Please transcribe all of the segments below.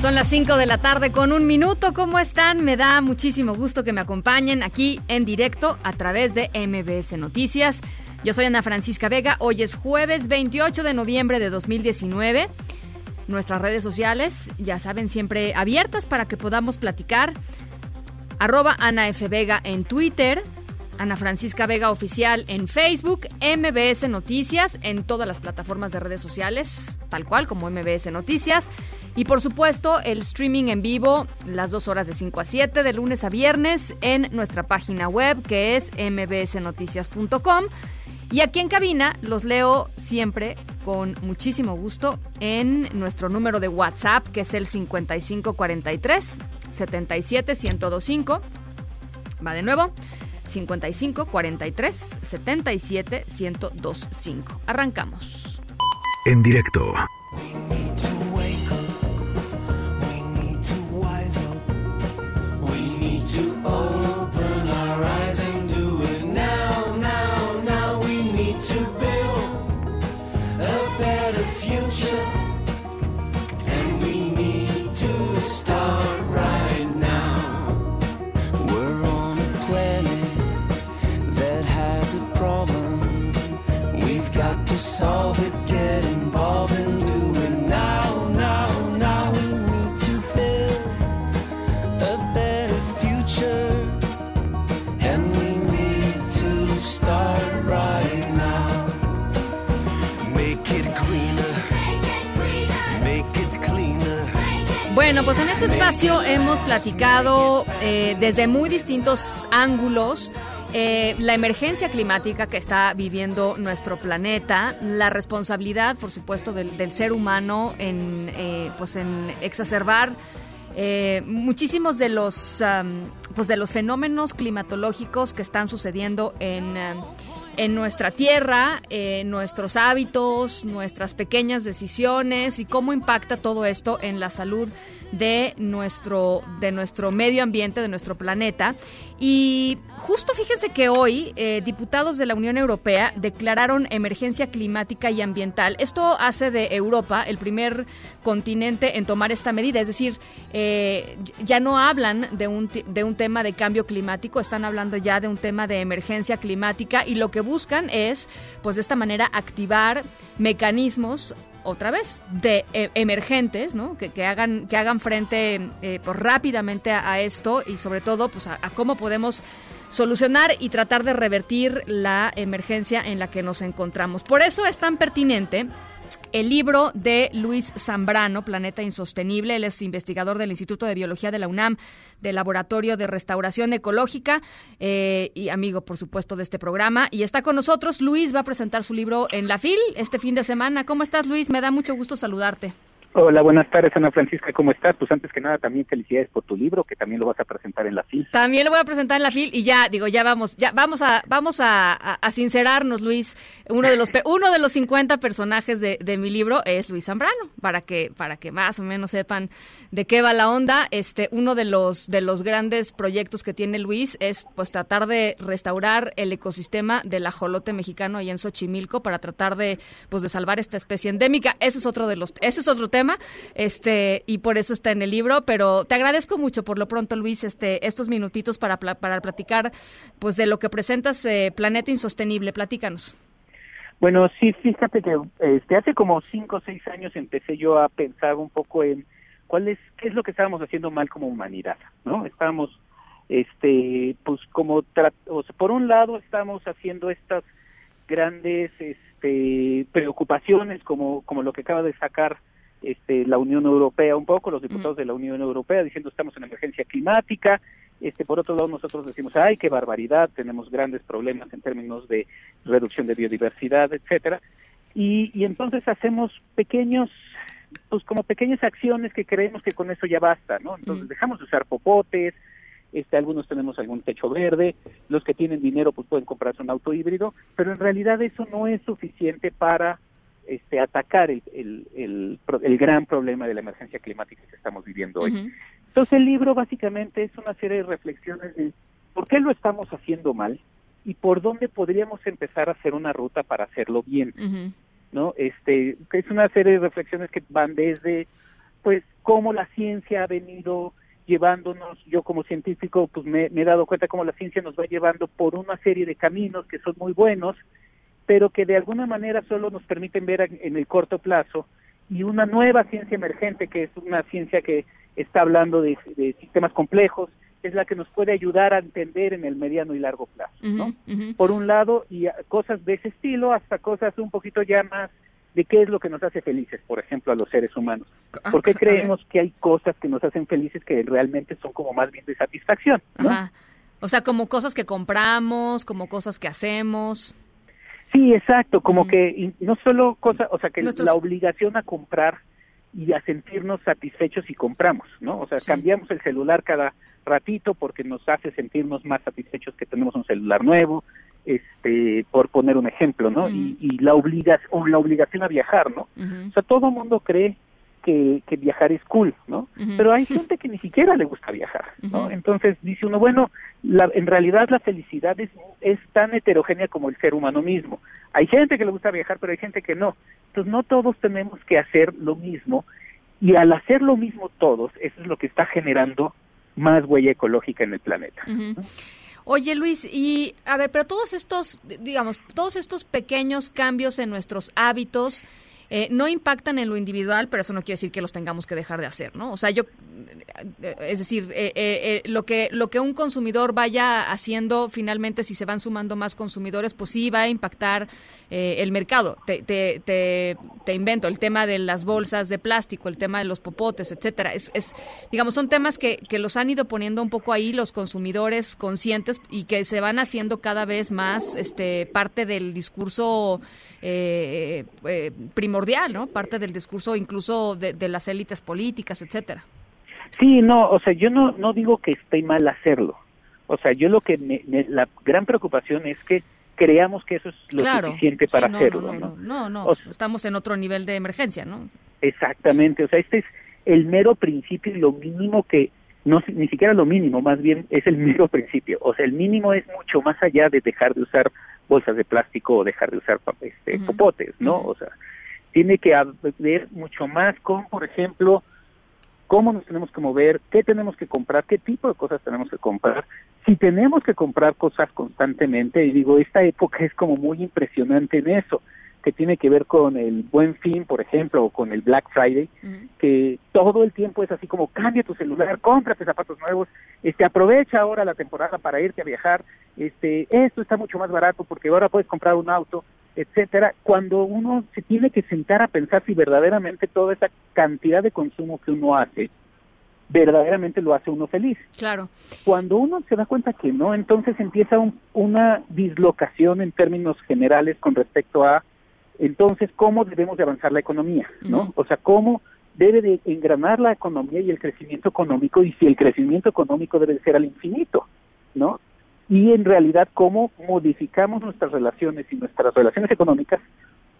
Son las 5 de la tarde con un minuto. ¿Cómo están? Me da muchísimo gusto que me acompañen aquí en directo a través de MBS Noticias. Yo soy Ana Francisca Vega. Hoy es jueves 28 de noviembre de 2019. Nuestras redes sociales, ya saben, siempre abiertas para que podamos platicar. Arroba Ana F. Vega en Twitter. Ana Francisca Vega Oficial en Facebook, MBS Noticias en todas las plataformas de redes sociales, tal cual como MBS Noticias. Y por supuesto, el streaming en vivo, las dos horas de 5 a 7, de lunes a viernes, en nuestra página web que es mbsnoticias.com. Y aquí en cabina los leo siempre con muchísimo gusto en nuestro número de WhatsApp, que es el 5543 77 1025. Va de nuevo. 55 43 77 1025. Arrancamos. En directo. We're Bueno, pues en este espacio hemos platicado eh, desde muy distintos ángulos eh, la emergencia climática que está viviendo nuestro planeta, la responsabilidad, por supuesto, del, ser humano en, eh, pues en exacerbar muchísimos de los, pues de los fenómenos climatológicos que están sucediendo en, en nuestra tierra, en nuestros hábitos, nuestras pequeñas decisiones y cómo impacta todo esto en la salud de nuestro, de nuestro medio ambiente, de nuestro planeta. Y justo fíjense que hoy eh, diputados de la Unión Europea declararon emergencia climática y ambiental. Esto hace de Europa el primer continente en tomar esta medida, es decir, eh, ya no hablan de un, de un tema de cambio climático, están hablando ya de un tema de emergencia climática y lo que buscan es, pues de esta manera, activar mecanismos otra vez de eh, emergentes, ¿no? Que, hagan que hagan frente eh, pues, rápidamente a, esto y sobre todo pues a cómo podemos solucionar y tratar de revertir la emergencia en la que nos encontramos. Por eso es tan pertinente el libro de Luis Zambrano, Planeta Insostenible. Él es investigador del Instituto de Biología de la UNAM, del Laboratorio de Restauración Ecológica eh, y amigo, por supuesto, de este programa. Y está con nosotros. Luis va a presentar su libro en la FIL este fin de semana. ¿Cómo estás, Luis? Me da mucho gusto saludarte. Hola, buenas tardes, Ana Francisca, ¿cómo estás? Pues antes que nada, también felicidades por tu libro, que también lo vas a presentar en la FIL. También lo voy a presentar en la FIL y ya, digo, ya vamos, ya vamos a, vamos a, sincerarnos, Luis. Uno de los, uno de los 50 personajes de, de mi libro es Luis Zambrano, para que, para que más o menos sepan de qué va la onda. Este, uno de los, de los grandes proyectos que tiene Luis es, pues, tratar de restaurar el ecosistema del ajolote mexicano ahí en Xochimilco para tratar de, pues, de salvar esta especie endémica. Ese es otro de los, ese es otro tema, este, y por eso está en el libro, pero te agradezco mucho por lo pronto, Luis, este, estos minutitos para, para platicar, pues, de lo que presentas, eh, Planeta Insostenible. Platícanos. Bueno, sí, fíjate que este, hace como cinco o seis años empecé yo a pensar un poco en cuál es, qué es lo que estábamos haciendo mal como humanidad, ¿no? Estábamos, este, pues como, o sea, por un lado estamos haciendo estas grandes, este, preocupaciones como, como lo que acaba de sacar este, la Unión Europea un poco, los diputados de la Unión Europea diciendo estamos en emergencia climática, este, por otro lado nosotros decimos, ay, qué barbaridad, tenemos grandes problemas en términos de reducción de biodiversidad, etcétera, y, y entonces hacemos pequeños pues como pequeñas acciones que creemos que con eso ya basta, ¿no? Entonces dejamos de usar popotes, este, algunos tenemos algún techo verde, los que tienen dinero pues pueden comprarse un auto híbrido, pero en realidad eso no es suficiente para este, atacar el, el, el, pro- el gran problema de la emergencia climática que estamos viviendo hoy. Entonces el libro básicamente es una serie de reflexiones de por qué lo estamos haciendo mal y por dónde podríamos empezar a hacer una ruta para hacerlo bien. ¿no? Este, es una serie de reflexiones que van desde, pues, cómo la ciencia ha venido llevándonos, yo como científico, pues me, me he dado cuenta cómo la ciencia nos va llevando por una serie de caminos que son muy buenos, pero que de alguna manera solo nos permiten ver en, el corto plazo, y una nueva ciencia emergente, que es una ciencia que está hablando de, de sistemas complejos, es la que nos puede ayudar a entender en el mediano y largo plazo, ¿no? Por un lado, y cosas de ese estilo, hasta cosas un poquito ya más de qué es lo que nos hace felices, por ejemplo, a los seres humanos. Ah, ¿Por qué creemos que hay cosas que nos hacen felices que realmente son como más bien de satisfacción? ¿no? Ajá. O sea, como cosas que compramos, como cosas que hacemos. Sí, exacto, como que y no solo cosas, o sea, que Nuestros- la obligación a comprar y a sentirnos satisfechos si compramos, ¿no? O sea, Sí. cambiamos el celular cada ratito porque nos hace sentirnos más satisfechos que tenemos un celular nuevo, este, por poner un ejemplo, ¿no? y, y la obligación, o la obligación a viajar, ¿no? O sea, todo mundo cree que, que viajar es cool, ¿no? Pero hay gente que ni siquiera le gusta viajar, ¿no? Entonces dice uno, bueno, la, en realidad la felicidad es, es tan heterogénea como el ser humano mismo. Hay gente que le gusta viajar, pero hay gente que no. Entonces no todos tenemos que hacer lo mismo y al hacer lo mismo todos, eso es lo que está generando más huella ecológica en el planeta. Oye Luis, y a ver, pero todos estos, digamos, todos estos pequeños cambios en nuestros hábitos eh, no impactan en lo individual, pero eso no quiere decir que los tengamos que dejar de hacer, ¿no? O sea, yo, eh, es decir, eh, eh, lo que lo que un consumidor vaya haciendo, finalmente, si se van sumando más consumidores, pues sí va a impactar el mercado. Te, te, te, te invento el tema de las bolsas de plástico, el tema de los popotes, etcétera. Es, es digamos, son temas que, que los han ido poniendo un poco ahí los consumidores conscientes y que se van haciendo cada vez más este parte del discurso eh, primordial, ¿no? Parte del discurso incluso de, de las élites políticas, etcétera. Sí, no, o sea, yo no, no digo que esté mal hacerlo. O sea, yo lo que me, me- la gran preocupación es que creamos que eso es lo claro. suficiente Sí, para no, hacerlo, no, ¿no? no, no, no, O sea- estamos en otro nivel de emergencia, ¿no? Exactamente, o sea, este es el mero principio y lo mínimo que, no ni siquiera lo mínimo, más bien es el mero principio. O sea, el mínimo es mucho más allá de dejar de usar bolsas de plástico o dejar de usar este, Ujú. popotes, ¿no? O sea, tiene que haber mucho más con, por ejemplo, cómo nos tenemos que mover, qué tenemos que comprar, qué tipo de cosas tenemos que comprar. Si tenemos que comprar cosas constantemente, y digo, esta época es como muy impresionante en eso, que tiene que ver con el buen fin, por ejemplo, o con el Black Friday, que todo el tiempo es así como cambia tu celular, cómprate zapatos nuevos, este aprovecha ahora la temporada para irte a viajar, este esto está mucho más barato porque ahora puedes comprar un auto, etcétera, cuando uno se tiene que sentar a pensar si verdaderamente toda esa cantidad de consumo que uno hace verdaderamente lo hace uno feliz. Claro. Cuando uno se da cuenta que no, entonces empieza un- una dislocación en términos generales con respecto a entonces cómo debemos de avanzar la economía, ¿no? O sea, cómo debe de engranar la economía y el crecimiento económico y si el crecimiento económico debe de ser al infinito, ¿no? Y en realidad cómo modificamos nuestras relaciones y nuestras relaciones económicas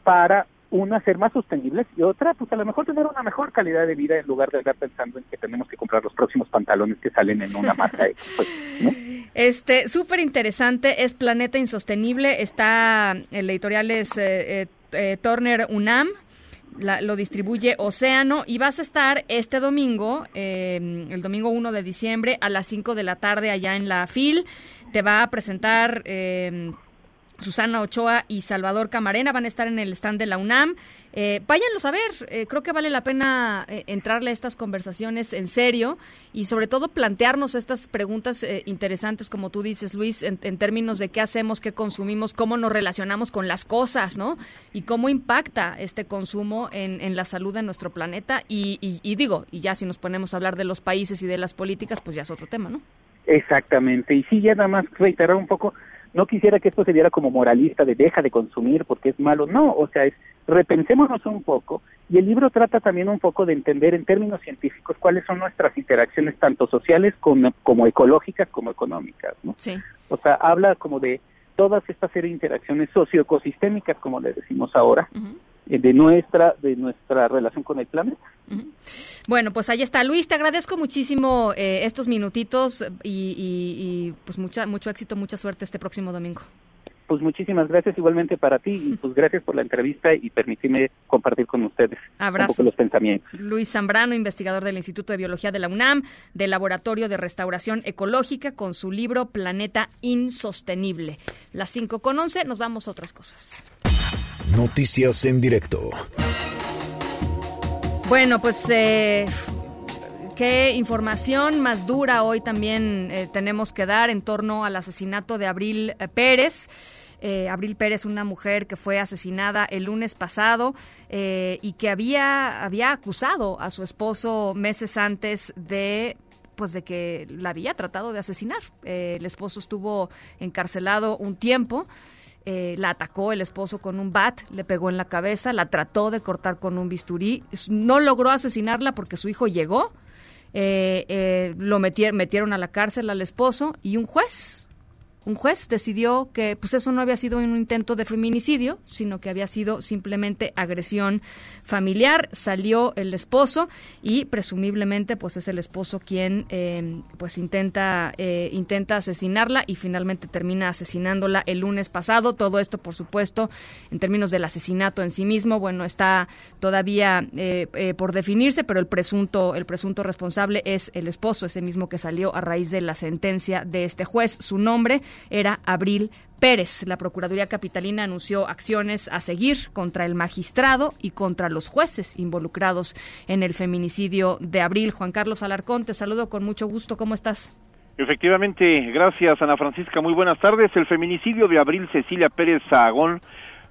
para una ser más sostenibles y otra pues a lo mejor tener una mejor calidad de vida en lugar de estar pensando en que tenemos que comprar los próximos pantalones que salen en una marca X, pues. Este, súper interesante, es Planeta Insostenible, está, el editorial es eh, eh, eh, Turner UNAM, la- lo distribuye Océano y vas a estar este domingo, eh, el domingo 1 de diciembre a las 5 de la tarde allá en la FIL, te va a presentar... eh, Susana Ochoa y Salvador Camarena van a estar en el stand de la UNAM. Eh, váyanlos a ver, eh, creo que vale la pena eh, entrarle a estas conversaciones en serio y sobre todo plantearnos estas preguntas eh, interesantes, como tú dices, Luis, en, en términos de qué hacemos, qué consumimos, cómo nos relacionamos con las cosas, ¿no? Y cómo impacta este consumo en, en la salud de nuestro planeta. Y, y- y digo, y ya si nos ponemos a hablar de los países y de las políticas, pues ya es otro tema, ¿no? Exactamente. Y sí, ya nada más reiterar un poco, no quisiera que esto se viera como moralista de deja de consumir porque es malo. No, o sea, es repensémonos un poco y el libro trata también un poco de entender en términos científicos cuáles son nuestras interacciones tanto sociales como, como ecológicas como económicas, ¿no? Sí. O sea, habla como de todas estas interacciones socioecosistémicas, como le decimos ahora, eh, de nuestra de nuestra relación con el planeta. Bueno, pues ahí está. Luis, te agradezco muchísimo eh, estos minutitos y, y- y, pues mucha, mucho éxito, mucha suerte este próximo domingo. Pues muchísimas gracias igualmente para ti y pues gracias por la entrevista y permitirme compartir con ustedes Abrazo. un poco los pensamientos. Luis Zambrano, investigador del Instituto de Biología de la UNAM, del Laboratorio de Restauración Ecológica, con su libro Planeta Insostenible. Las 5 con 11, nos vamos a otras cosas. Noticias en directo. Bueno, pues eh, qué información más dura hoy también eh, tenemos que dar en torno al asesinato de Abril eh, Pérez. Eh, Abril Pérez, una mujer que fue asesinada el lunes pasado eh, y que había, había acusado a su esposo meses antes de pues de que la había tratado de asesinar. El esposo estuvo encarcelado un tiempo. Eh, la atacó el esposo con un bat, le pegó en la cabeza, la trató de cortar con un bisturí, no logró asesinarla porque su hijo llegó, eh, eh, lo metier- metieron a la cárcel al esposo y un juez, un juez decidió que pues eso no había sido un intento de feminicidio, sino que había sido simplemente agresión familiar. Salió el esposo y presumiblemente pues es el esposo quien eh, pues intenta eh, intenta asesinarla y finalmente termina asesinándola el lunes pasado. Todo esto por supuesto en términos del asesinato en sí mismo bueno está todavía eh, eh, por definirse, pero el presunto el presunto responsable es el esposo, ese mismo que salió a raíz de la sentencia de este juez. Su nombre era Abril Pérez. La Procuraduría Capitalina anunció acciones a seguir contra el magistrado y contra los jueces involucrados en el feminicidio de Abril. Juan Carlos Alarcón, te saludo con mucho gusto. ¿Cómo estás? Efectivamente, gracias Ana Francisca, muy buenas tardes. El feminicidio de Abril Cecilia Pérez Sahagón,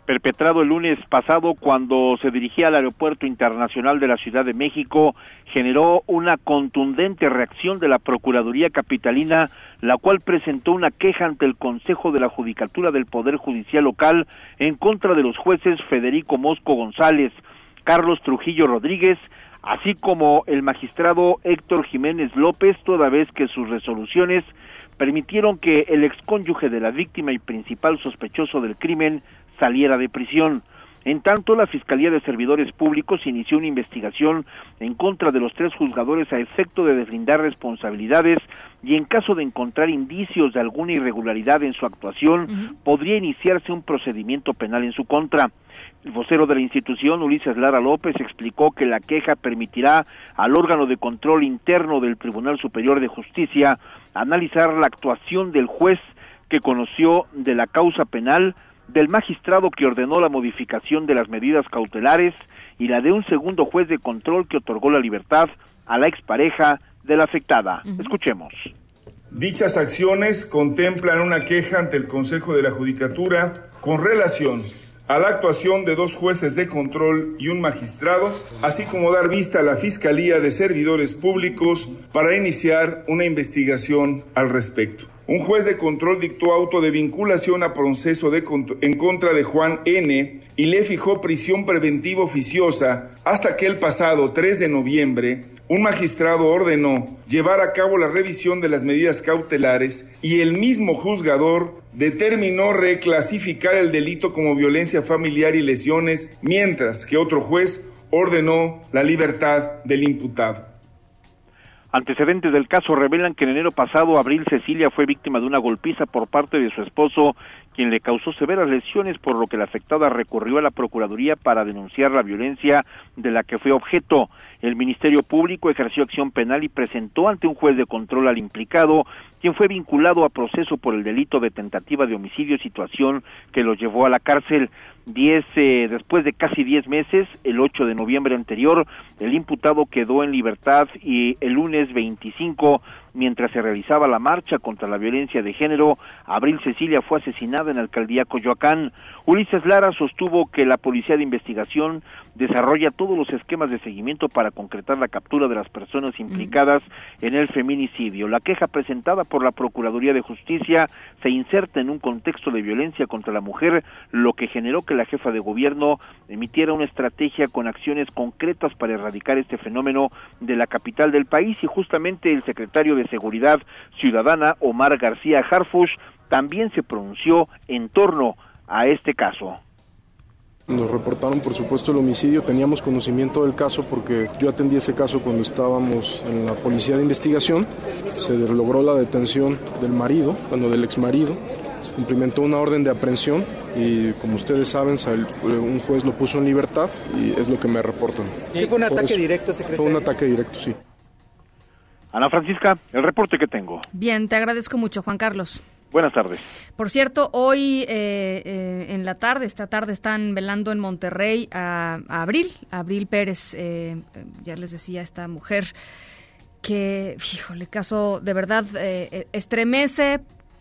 perpetrado el lunes pasado cuando se dirigía al Aeropuerto Internacional de la Ciudad de México, generó una contundente reacción de la Procuraduría Capitalina, la cual presentó una queja ante el Consejo de la Judicatura del Poder Judicial Local en contra de los jueces Federico Mosco González, Carlos Trujillo Rodríguez, así como el magistrado Héctor Jiménez López, toda vez que sus resoluciones permitieron que el excónyuge de la víctima y principal sospechoso del crimen saliera de prisión. En tanto, la Fiscalía de Servidores Públicos inició una investigación en contra de los tres juzgadores a efecto de deslindar responsabilidades y en caso de encontrar indicios de alguna irregularidad en su actuación, podría iniciarse un procedimiento penal en su contra. El vocero de la institución, Ulises Lara López, explicó que la queja permitirá al órgano de control interno del Tribunal Superior de Justicia analizar la actuación del juez que conoció de la causa penal, del magistrado que ordenó la modificación de las medidas cautelares y la de un segundo juez de control que otorgó la libertad a la expareja de la afectada. Escuchemos. Dichas acciones contemplan una queja ante el Consejo de la Judicatura con relación a la actuación de dos jueces de control y un magistrado, así como dar vista a la Fiscalía de Servidores Públicos para iniciar una investigación al respecto. Un juez de control dictó auto de vinculación a proceso en contra de Juan N. y le fijó prisión preventiva oficiosa hasta que el pasado 3 de noviembre un magistrado ordenó llevar a cabo la revisión de las medidas cautelares y el mismo juzgador determinó reclasificar el delito como violencia familiar y lesiones, mientras que otro juez ordenó la libertad del imputado. Antecedentes del caso revelan que en enero pasado Abril Cecilia fue víctima de una golpiza por parte de su esposo, quien le causó severas lesiones, por lo que la afectada recurrió a la Procuraduría para denunciar la violencia de la que fue objeto. El Ministerio Público ejerció acción penal y presentó ante un juez de control al implicado, quien fue vinculado a proceso por el delito de tentativa de homicidio, situación que lo llevó a la cárcel. Diez, eh, después de casi diez meses, el 8 de noviembre anterior, el imputado quedó en libertad y el lunes 25, mientras se realizaba la marcha contra la violencia de género, Abril Cecilia fue asesinada en la alcaldía Coyoacán. Ulises Lara sostuvo que la Policía de Investigación desarrolla todos los esquemas de seguimiento para concretar la captura de las personas implicadas en el feminicidio. La queja presentada por la Procuraduría de Justicia se inserta en un contexto de violencia contra la mujer, lo que generó que la jefa de gobierno emitiera una estrategia con acciones concretas para erradicar este fenómeno de la capital del país y justamente el secretario de Seguridad Ciudadana, Omar García Harfush, también se pronunció en torno a este caso. Nos reportaron, por supuesto, el homicidio. Teníamos conocimiento del caso porque yo atendí ese caso cuando estábamos en la policía de investigación. Se logró la detención del marido, bueno, del exmarido. Se cumplimentó una orden de aprehensión y, como ustedes saben, un juez lo puso en libertad y es lo que me reportan. ¿Sí fue un ataque directo, secretario? Fue un ataque directo, sí. Ana Francisca, el reporte que tengo. Bien, te agradezco mucho, Juan Carlos. Buenas tardes. Por cierto, hoy eh, eh, en la tarde, esta tarde están velando en Monterrey a, Abril, Abril Pérez, eh, ya les decía, esta mujer que, fíjole, caso de verdad estremece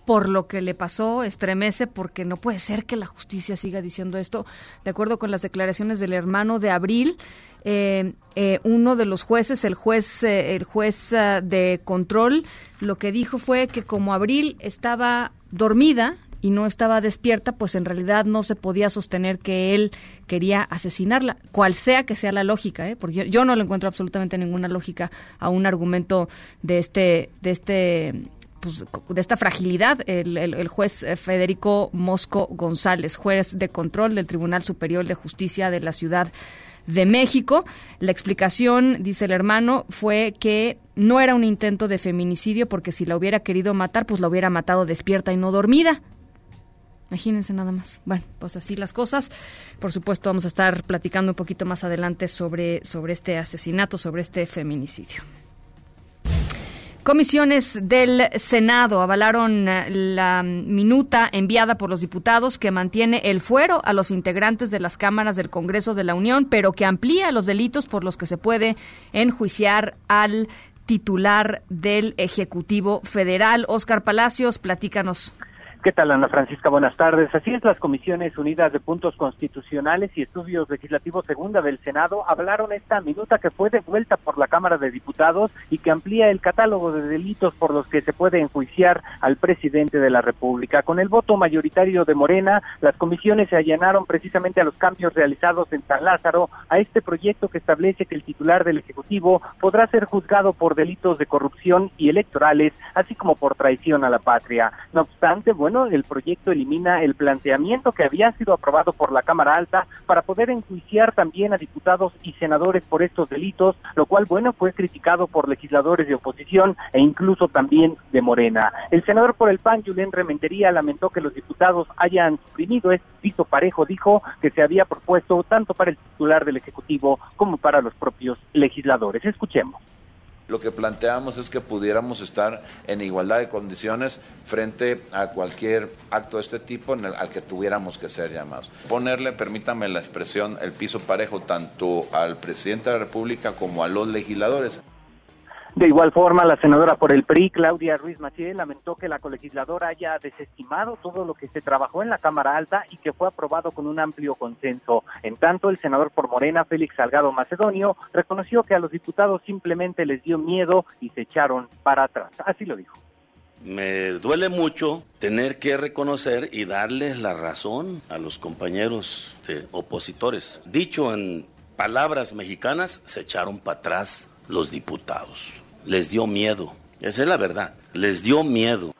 por lo que le pasó, estremece porque no puede ser que la justicia siga diciendo esto. De acuerdo con las declaraciones del hermano de Abril, eh, eh, uno de los jueces, el juez, eh, el juez de control, lo que dijo fue que como Abril estaba dormida y no estaba despierta, pues en realidad no se podía sostener que él quería asesinarla, cual sea que sea la lógica, porque yo, no le encuentro absolutamente ninguna lógica a un argumento de este, de este pues, de esta fragilidad. El, juez eh, Federico Mosco González, juez de control del Tribunal Superior de Justicia de la Ciudad de México. La explicación, dice el hermano, fue que no era un intento de feminicidio porque si la hubiera querido matar, pues la hubiera matado despierta y no dormida. Imagínense nada más. Bueno, pues así las cosas. Por supuesto, vamos a estar platicando un poquito más adelante sobre, sobre este asesinato, sobre este feminicidio. Comisiones del Senado avalaron eh, la minuta enviada por los diputados que mantiene el fuero a los integrantes de las cámaras del Congreso de la Unión, pero que amplía los delitos por los que se puede enjuiciar al titular del Ejecutivo Federal. Oscar Palacios, platícanos. ¿Qué tal, Ana Francisca? Buenas tardes. Así es, las Comisiones Unidas de Puntos Constitucionales y Estudios Legislativos Segunda del Senado hablaron esta minuta que fue devuelta por la Cámara de Diputados y que amplía el catálogo de delitos por los que se puede enjuiciar al presidente de la República. Con el voto mayoritario de Morena, las comisiones se allanaron precisamente a los cambios realizados en San Lázaro a este proyecto que establece que el titular del Ejecutivo podrá ser juzgado por delitos de corrupción y electorales, así como por traición a la patria. No obstante, bueno, bueno, el proyecto elimina el planteamiento que había sido aprobado por la Cámara Alta para poder enjuiciar también a diputados y senadores por estos delitos, lo cual, bueno, fue criticado por legisladores de oposición e incluso también de Morena. El senador por el PAN, Julián Rementería, lamentó que los diputados hayan suprimido este piso parejo, dijo que se había propuesto tanto para el titular del Ejecutivo como para los propios legisladores. Escuchemos lo que planteamos es que pudiéramos estar en igualdad de condiciones frente a cualquier acto de este tipo en el, al que tuviéramos que ser llamados. Ponerle, permítame la expresión, el piso parejo tanto al presidente de la República como a los legisladores. De igual forma, la senadora por el PRI, Claudia Ruiz Maciel, lamentó que la colegisladora haya desestimado todo lo que se trabajó en la Cámara Alta y que fue aprobado con un amplio consenso. En tanto, el senador por Morena, Félix Salgado Macedonio, reconoció que a los diputados simplemente les dio miedo y se echaron para atrás. Así lo dijo. Me duele mucho tener que reconocer y darles la razón a los compañeros opositores. Dicho en palabras mexicanas, se echaron para atrás los diputados les dio miedo. Esa es la verdad, les dio miedo.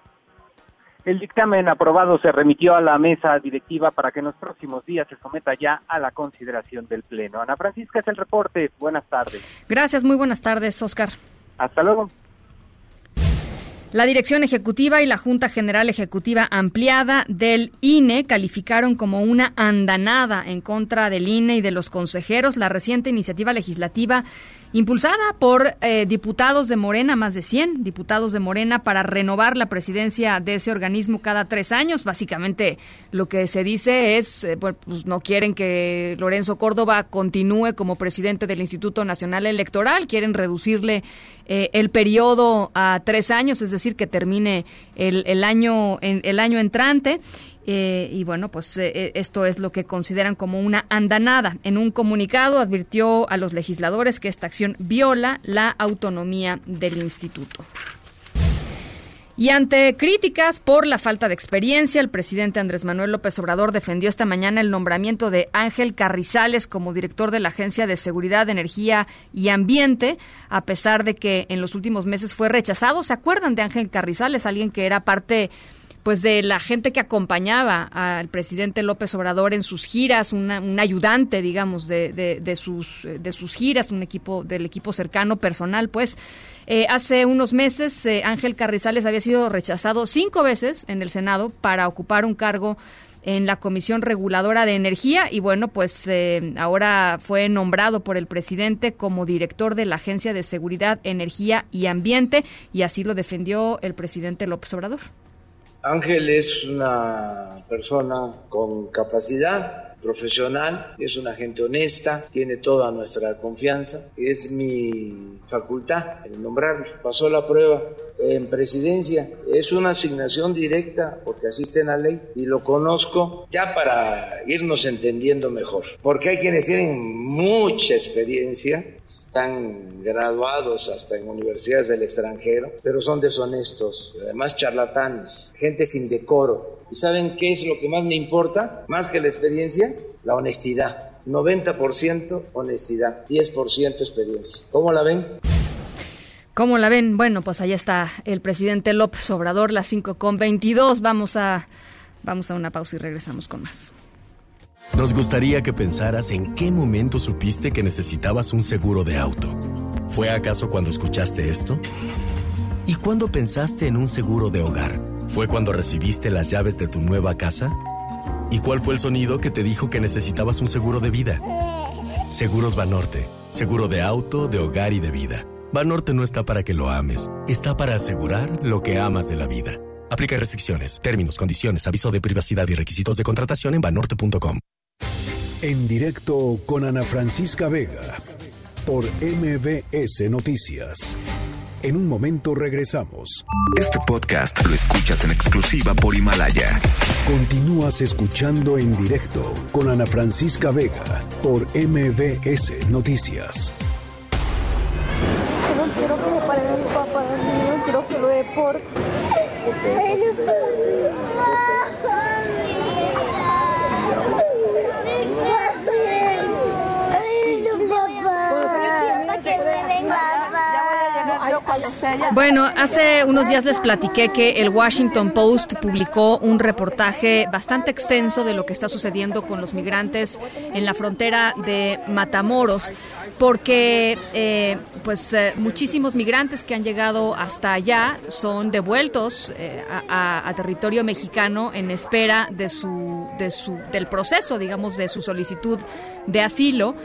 El dictamen aprobado se remitió a la mesa directiva para que en los próximos días se someta ya a la consideración del Pleno. Ana Francisca es el reporte. Buenas tardes. Gracias, muy buenas tardes, Oscar. Hasta luego. La Dirección Ejecutiva y la Junta General Ejecutiva Ampliada del INE calificaron como una andanada en contra del INE y de los consejeros la reciente iniciativa legislativa impulsada por eh, diputados de Morena, más de 100 diputados de Morena, para renovar la presidencia de ese organismo cada tres años. Básicamente lo que se dice es, eh, pues no quieren que Lorenzo Córdoba continúe como presidente del Instituto Nacional Electoral, quieren reducirle eh, el periodo a tres años, es decir, que termine el, el año, el año entrante. Eh, y bueno, pues eh, esto es lo que consideran como una andanada. En un comunicado advirtió a los legisladores que esta acción viola la autonomía del instituto. Y ante críticas por la falta de experiencia, el presidente Andrés Manuel López Obrador defendió esta mañana el nombramiento de Ángel Carrizales como director de la Agencia de Seguridad, Energía y Ambiente, a pesar de que en los últimos meses fue rechazado. ¿Se acuerdan de Ángel Carrizales, alguien que era parte pues de la gente que acompañaba al presidente López Obrador en sus giras, un ayudante, digamos, de, de, sus, de sus giras, un equipo del equipo cercano, personal, pues. Eh, hace unos meses eh, Ángel Carrizales había sido rechazado cinco veces en el Senado para ocupar un cargo en la Comisión Reguladora de Energía y bueno, pues eh, ahora fue nombrado por el presidente como director de la Agencia de Seguridad, Energía y Ambiente y así lo defendió el presidente López Obrador. Ángel es una persona con capacidad profesional, es una gente honesta, tiene toda nuestra confianza, es mi facultad el nombrarlo. Pasó la prueba en presidencia, es una asignación directa porque asiste en la ley y lo conozco ya para irnos entendiendo mejor, porque hay quienes tienen mucha experiencia están graduados hasta en universidades del extranjero, pero son deshonestos, además charlatanes, gente sin decoro. ¿Y saben qué es lo que más me importa? Más que la experiencia, la honestidad. 90% honestidad, 10% experiencia. ¿Cómo la ven? ¿Cómo la ven? Bueno, pues allá está el presidente López Obrador, las 5 con 22. Vamos a, vamos a una pausa y regresamos con más. Nos gustaría que pensaras en qué momento supiste que necesitabas un seguro de auto. ¿Fue acaso cuando escuchaste esto? ¿Y cuándo pensaste en un seguro de hogar? ¿Fue cuando recibiste las llaves de tu nueva casa? ¿Y cuál fue el sonido que te dijo que necesitabas un seguro de vida? Seguros Banorte. Seguro de auto, de hogar y de vida. Banorte no está para que lo ames, está para asegurar lo que amas de la vida. Aplica restricciones, términos, condiciones, aviso de privacidad y requisitos de contratación en banorte.com. En directo con Ana Francisca Vega por MBS Noticias. En un momento regresamos. Este podcast lo escuchas en exclusiva por Himalaya. Continúas escuchando en directo con Ana Francisca Vega por MBS Noticias. No quiero que me pare mi papá, no quiero que lo deporte. Bueno, hace unos días les platiqué que el Washington Post publicó un reportaje bastante extenso de lo que está sucediendo con los migrantes en la frontera de Matamoros, porque eh, pues eh, muchísimos migrantes que han llegado hasta allá son devueltos eh, a, territorio mexicano en espera de su, de su, del proceso, digamos, de su solicitud de asilo,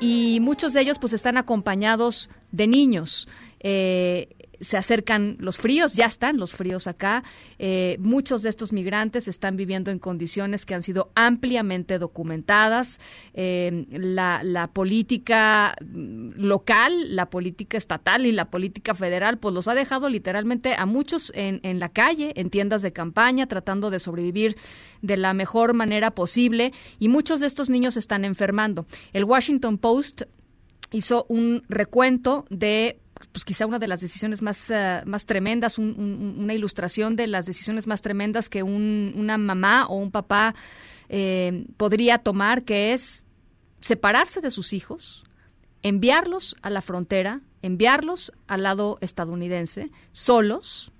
y muchos de ellos pues están acompañados de niños. Eh, se acercan los fríos, ya están los fríos acá. Eh, muchos de estos migrantes están viviendo en condiciones que han sido ampliamente documentadas. Eh, la, política local, la política estatal y la política federal, pues los ha dejado literalmente a muchos en, en la calle, en tiendas de campaña, tratando de sobrevivir de la mejor manera posible. Y muchos de estos niños están enfermando. El Washington Post hizo un recuento de pues quizá una de las decisiones más, eh, más tremendas, una ilustración de las decisiones más tremendas que una mamá o un papá eh, podría tomar, que es separarse de sus hijos, enviarlos a la frontera, enviarlos al lado estadounidense, solos,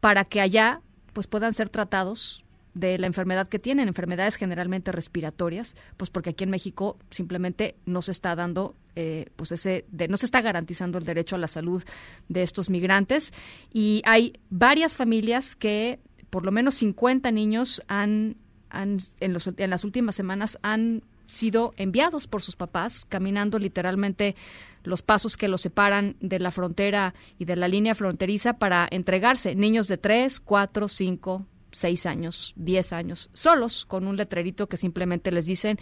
para que allá pues puedan ser tratados de la enfermedad que tienen, enfermedades generalmente respiratorias, pues porque aquí en México simplemente no se está dando, eh, pues ese, de, no se está garantizando el derecho a la salud de estos migrantes y hay varias familias que por lo menos 50 niños han, han en, los, en las últimas semanas han sido enviados por sus papás, caminando literalmente los pasos que los separan de la frontera y de la línea fronteriza para entregarse. Niños de 3, 4, 5, seis años, diez años, solos, con un letrerito que simplemente les dicen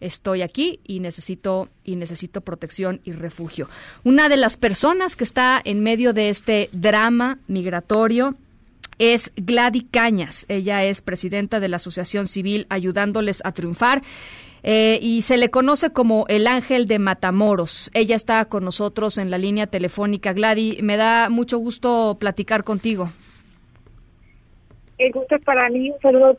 estoy aquí y necesito y necesito protección y refugio. Una de las personas que está en medio de este drama migratorio es Gladys Cañas. Ella es presidenta de la Asociación Civil Ayudándoles a Triunfar. Eh, y se le conoce como el ángel de Matamoros. Ella está con nosotros en la línea telefónica. Gladys, me da mucho gusto platicar contigo. El gusto es para mí, un saludo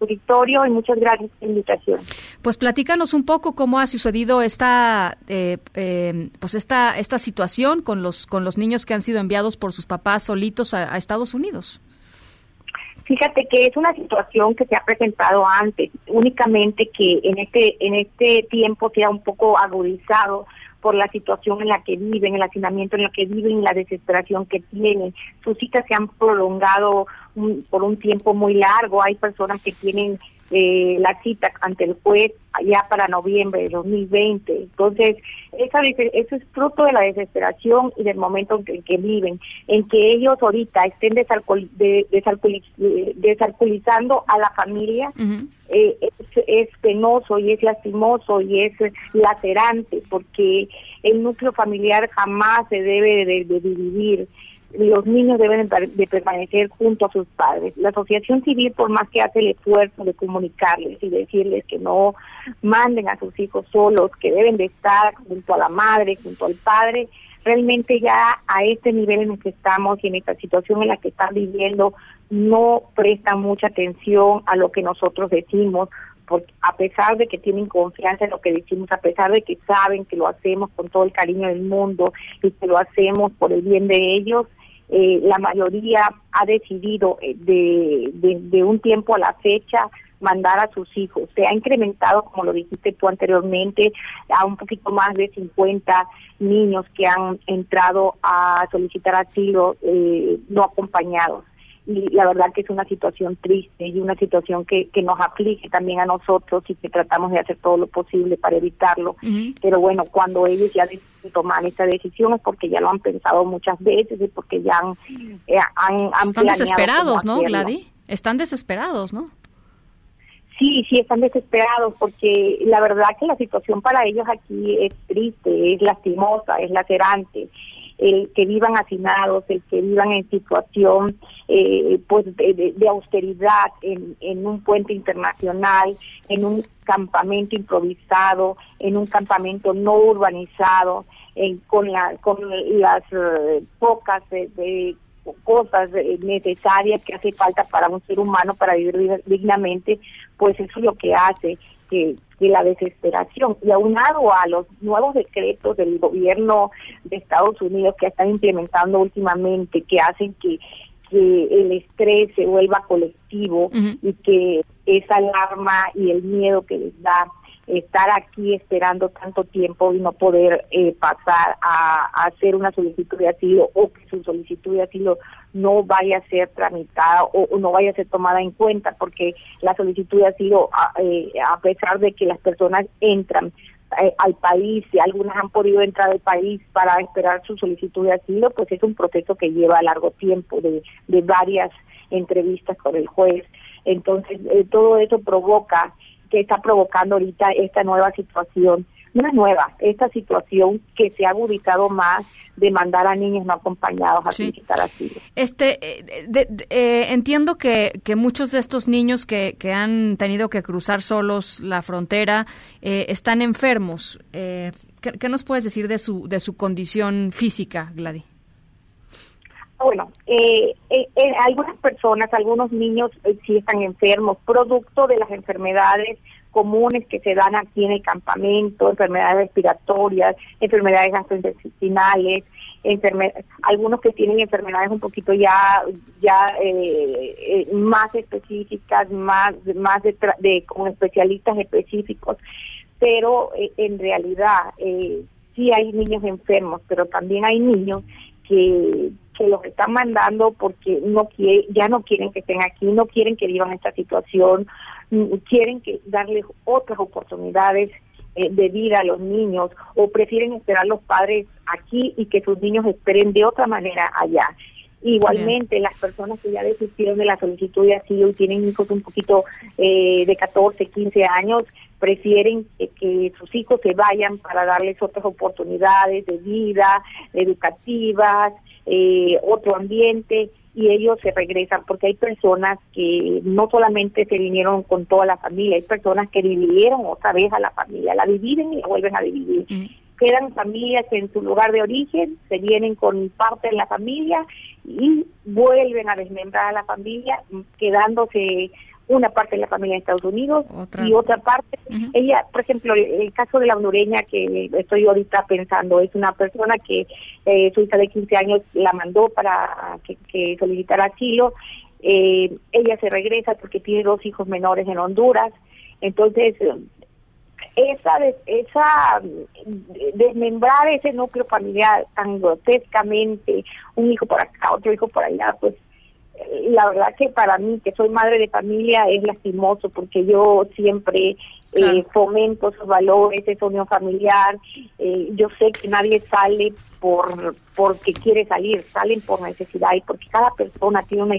auditorio y muchas gracias por la invitación. Pues platícanos un poco cómo ha sucedido esta, eh, eh, pues esta, esta situación con los, con los niños que han sido enviados por sus papás solitos a, Estados Unidos. Fíjate que es una situación que se ha presentado antes, únicamente que en este en este tiempo se ha un poco agudizado por la situación en la que viven, el hacinamiento en la que viven, la desesperación que tienen. Sus citas se han prolongado por un tiempo muy largo. Hay personas que tienen eh, la cita ante el juez ya para noviembre de 2020. Entonces, esa, eso es fruto de la desesperación y del momento en que, viven, en que ellos ahorita estén desalcohol, desalcoholizando a la familia, eh, es, penoso y es lastimoso y es lacerante, porque el núcleo familiar jamás se debe de dividir los niños deben de permanecer junto a sus padres. La asociación civil, por más que hace el esfuerzo de comunicarles y decirles que no manden a sus hijos solos, que deben de estar junto a la madre, junto al padre, realmente ya a este nivel en el que estamos y en esta situación en la que están viviendo, no prestan mucha atención a lo que nosotros decimos, porque a pesar de que tienen confianza en lo que decimos, a pesar de que saben que lo hacemos con todo el cariño del mundo y que lo hacemos por el bien de ellos, eh, la mayoría ha decidido eh, de, de, un tiempo a la fecha mandar a sus hijos. Se ha incrementado, como lo dijiste tú anteriormente, a un poquito más de 50 niños que han entrado a solicitar asilo eh, no acompañados y la verdad que es una situación triste y una situación que, que nos aflige también a nosotros y que tratamos de hacer todo lo posible para evitarlo. Pero bueno, cuando ellos ya deciden tomar esta decisión es porque ya lo han pensado muchas veces y porque ya han... Eh, han, Están desesperados, ¿no, Gladys? Están desesperados, ¿no? Sí, sí, están desesperados porque la verdad que la situación para ellos aquí es triste, es lastimosa, es lacerante el que vivan hacinados, el que vivan en situación eh, pues de, austeridad en, en, un puente internacional, en un campamento improvisado, en un campamento no urbanizado, con, la, con las eh, pocas de, cosas necesarias que hace falta para un ser humano para vivir dignamente, pues eso es lo que hace que, la desesperación. Y aunado a los nuevos decretos del gobierno de Estados Unidos que están implementando últimamente que hacen que, que el estrés se vuelva colectivo y que esa alarma y el miedo que les da estar aquí esperando tanto tiempo y no poder eh, pasar a, hacer una solicitud de asilo o que su solicitud de asilo no vaya a ser tramitada o, no vaya a ser tomada en cuenta porque la solicitud de asilo a, eh, a pesar de que las personas entran eh, al país, y algunas han podido entrar al país para esperar su solicitud de asilo, pues es un proceso que lleva largo tiempo de, de varias entrevistas con el juez. Entonces, todo eso provoca que está provocando ahorita esta nueva situación. No es nueva, esta situación que se ha agudizado más de mandar a niños no acompañados a solicitar asilo. Este, eh, eh, entiendo que, que muchos de estos niños que, que han tenido que cruzar solos la frontera eh, están enfermos. ¿qué, ¿qué, nos puedes decir de su, de su condición física, Gladys? Bueno, eh, eh, eh, algunas personas, algunos niños eh, sí están enfermos, producto de las enfermedades comunes que se dan aquí en el campamento, enfermedades respiratorias, enfermedades gastrointestinales, algunos que tienen enfermedades un poquito ya ya más específicas, más más de, de, con especialistas específicos, pero en realidad sí hay niños enfermos, pero también hay niños que que los están mandando porque no quiere, ya no quieren que estén aquí, no quieren que vivan esta situación, mm, quieren que darles otras oportunidades eh, de vida a los niños o prefieren esperar los padres aquí y que sus niños esperen de otra manera allá. Igualmente, las personas que ya desistieron de la solicitud de asilo y tienen hijos un poquito eh, de 14, 15 años, prefieren que, sus hijos se vayan para darles otras oportunidades de vida, educativas, eh, otro ambiente y ellos se regresan porque hay personas que no solamente se vinieron con toda la familia, hay personas que dividieron otra vez a la familia, la dividen y la vuelven a dividir. Quedan familias en su lugar de origen, se vienen con parte de la familia y vuelven a desmembrar a la familia, quedándose una parte de la familia en Estados Unidos y otra parte. Ella, por ejemplo, el, caso de la hondureña que estoy ahorita pensando, es una persona que eh, su hija de 15 años la mandó para que, que solicitara asilo. Eh, ella se regresa porque tiene dos hijos menores en Honduras. Entonces, esa, esa desmembrar ese núcleo familiar tan grotescamente, un hijo por acá, otro hijo por allá, pues la verdad que para mí, que soy madre de familia, es lastimoso porque yo siempre eh, fomento esos valores, esa unión familiar. Eh, yo sé que nadie sale por porque quiere salir, salen por necesidad y porque cada persona tiene una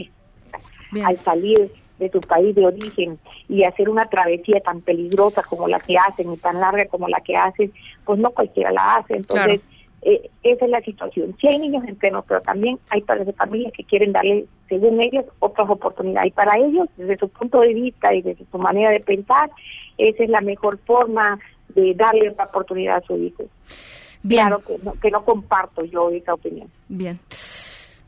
al salir de su país de origen y hacer una travesía tan peligrosa como la que hacen y tan larga como la que hacen, pues no cualquiera la hace. Entonces, eh, esa es la situación. Sí hay niños enfermos, pero también hay padres de familias que quieren darle, según ellos, otras oportunidades. Y para ellos, desde su punto de vista y desde su manera de pensar, esa es la mejor forma de darle otra oportunidad a su hijo. Claro que no, que no comparto yo esa opinión. Bien.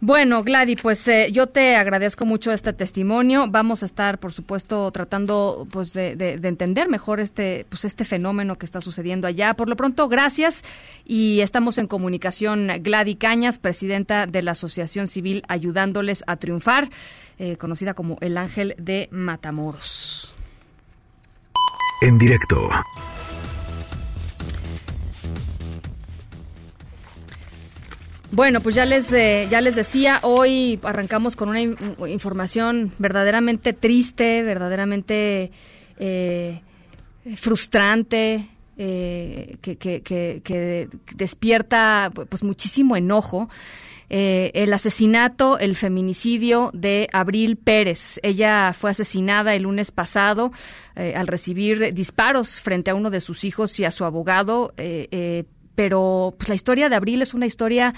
Bueno, Gladys, pues eh, yo te agradezco mucho este testimonio. Vamos a estar, por supuesto, tratando pues de, de, entender mejor este pues este fenómeno que está sucediendo allá. Por lo pronto, gracias y estamos en comunicación. Gladys Cañas, presidenta de la Asociación Civil Ayudándoles a Triunfar, eh, conocida como el Ángel de Matamoros. En directo. Bueno, pues ya les eh, ya les decía, hoy arrancamos con una información verdaderamente triste, verdaderamente eh, frustrante, eh, que, que, que, despierta pues muchísimo enojo. el asesinato, el feminicidio de Abril Pérez. Ella fue asesinada el lunes pasado al recibir disparos frente a uno de sus hijos y a su abogado pero pues, la historia de Abril es una historia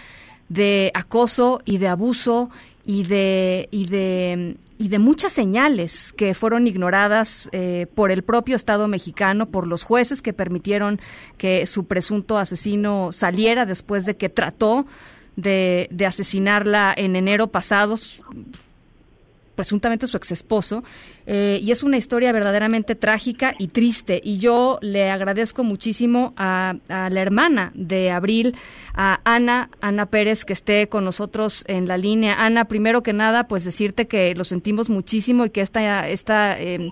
de acoso y de abuso y de y de y de muchas señales que fueron ignoradas eh, por el propio Estado mexicano, por los jueces que permitieron que su presunto asesino saliera después de que trató de, de asesinarla en enero pasado presuntamente su ex esposo, eh, y es una historia verdaderamente trágica y triste. Y yo le agradezco muchísimo a, la hermana de Abril, a Ana, Ana Pérez, que esté con nosotros en la línea. Ana, primero que nada, pues decirte que lo sentimos muchísimo y que esta, esta eh,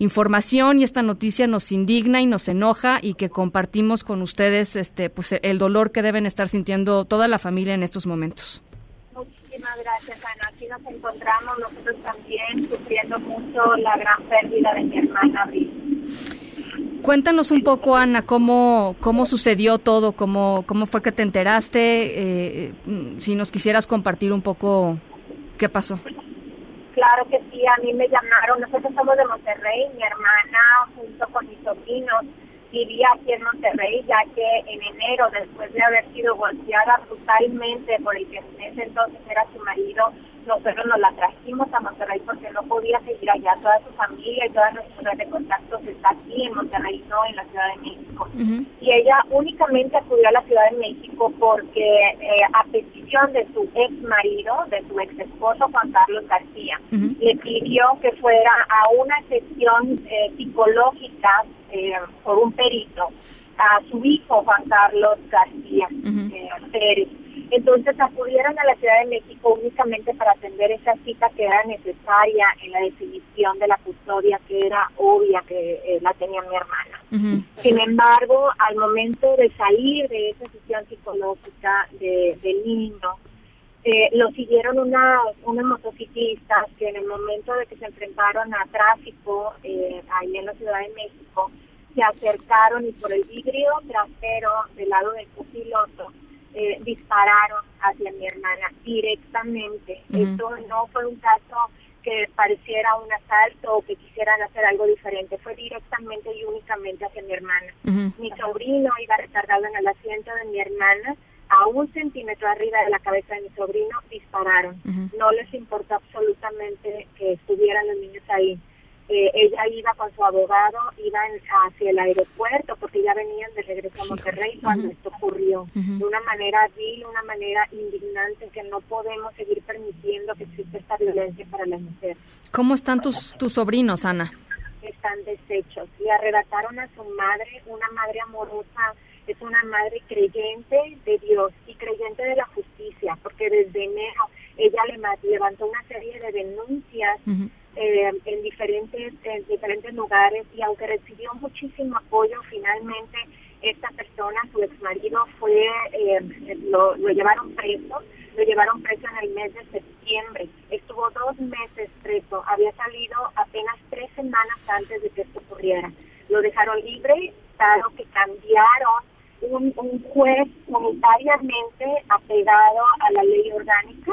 información y esta noticia nos indigna y nos enoja y que compartimos con ustedes este, pues el dolor que deben estar sintiendo toda la familia en estos momentos. Muchísimas gracias, Ana. Aquí nos encontramos nosotros también sufriendo mucho la gran pérdida de mi hermana Cuéntanos un poco, Ana, cómo, cómo sucedió todo, cómo, cómo fue que te enteraste, eh, si nos quisieras compartir un poco qué pasó. Claro que sí, a mí me llamaron, nosotros somos de Monterrey, mi hermana junto con mis sobrinos vivía aquí en Monterrey, ya que en enero, después de haber sido golpeada brutalmente por el que en ese entonces era su marido, nosotros nos la trajimos a Monterrey porque no podía seguir allá. Toda su familia y toda nuestra red de contactos está aquí en Monterrey, no en la Ciudad de México. Y ella únicamente acudió a la Ciudad de México porque eh, a petición de su ex marido, de su ex esposo Juan Carlos García, le pidió que fuera a una sesión eh, psicológica eh, por un perito a su hijo Juan Carlos García Pérez entonces acudieron a la Ciudad de México únicamente para atender esa cita que era necesaria en la definición de la custodia, que era obvia que eh, la tenía mi hermana. Sin embargo, al momento de salir de esa sesión psicológica de, del niño, eh, lo siguieron una, unos motociclistas que en el momento de que se enfrentaron a tráfico eh, ahí en la Ciudad de México, se acercaron y por el vidrio trasero del lado del copiloto eh, dispararon hacia mi hermana directamente. Esto no fue un caso que pareciera un asalto o que quisieran hacer algo diferente, fue directamente y únicamente hacia mi hermana. Mi sobrino iba recargado en el asiento de mi hermana, a un centímetro arriba de la cabeza de mi sobrino, dispararon. No les importó absolutamente que estuvieran los niños ahí. Eh, ella iba con su abogado, iban hacia el aeropuerto porque ya venían de regreso a Monterrey cuando esto ocurrió. De una manera vil, una manera indignante que no podemos seguir permitiendo que exista esta violencia para la mujer. ¿Cómo están tus, tus sobrinos, Ana? Están deshechos. Le arrebataron a su madre, una madre amorosa, es una madre creyente de Dios y creyente de la justicia, porque desde enero ella le levantó una serie de denuncias eh, en diferentes en diferentes lugares y aunque recibió muchísimo apoyo finalmente esta persona su ex marido fue eh, lo, llevaron preso lo llevaron preso en el mes de septiembre. Estuvo dos meses preso. Había salido apenas tres semanas antes de que esto ocurriera. Lo dejaron libre dado que cambiaron un, un juez unitariamente apegado a la ley orgánica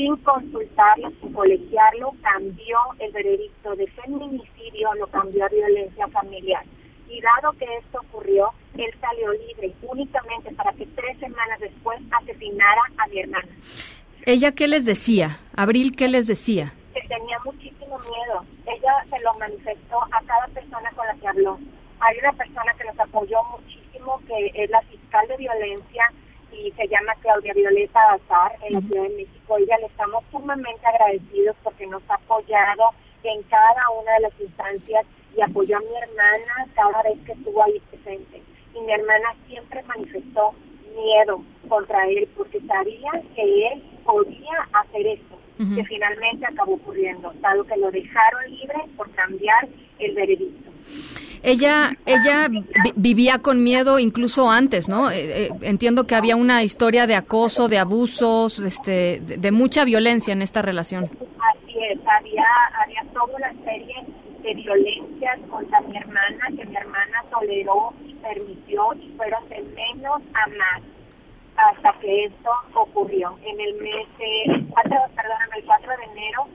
sin consultarlo, sin colegiarlo, cambió el veredicto de feminicidio, lo cambió a violencia familiar. Y dado que esto ocurrió, él salió libre únicamente para que tres semanas después asesinara a mi hermana. ¿Ella qué les decía? Abril, ¿qué les decía? Que tenía muchísimo miedo. Ella se lo manifestó a cada persona con la que habló. Hay una persona que nos apoyó muchísimo, que es la fiscal de violencia y se llama Claudia Violeta Azar en la Ciudad de México. Ella le estamos sumamente agradecidos porque nos ha apoyado en cada una de las instancias y apoyó a mi hermana cada vez que estuvo ahí presente. Y mi hermana siempre manifestó miedo contra él porque sabía que él podía hacer esto, que finalmente acabó ocurriendo, dado que lo dejaron libre por cambiar el veredicto. Ella, ella vivía con miedo incluso antes, ¿no? Eh, eh, entiendo que había una historia de acoso, de abusos, este, de, mucha violencia en esta relación. Así es, había, había toda una serie de violencias contra mi hermana que mi hermana toleró y permitió y fueron de menos a más hasta que esto ocurrió. En el mes de, 4, perdón, el 4 de enero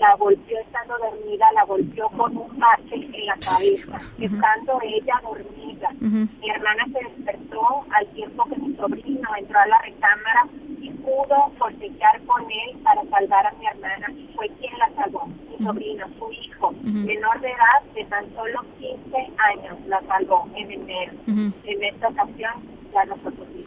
la golpeó estando dormida, la golpeó con un parche en la cabeza, estando ella dormida. Mi hermana se despertó al tiempo que mi sobrino entró a la recámara y pudo forcejear con él para salvar a mi hermana y fue quien la salvó, mi sobrino, su hijo, menor de edad de tan solo 15 años, la salvó en enero. En esta ocasión ya no fue posible.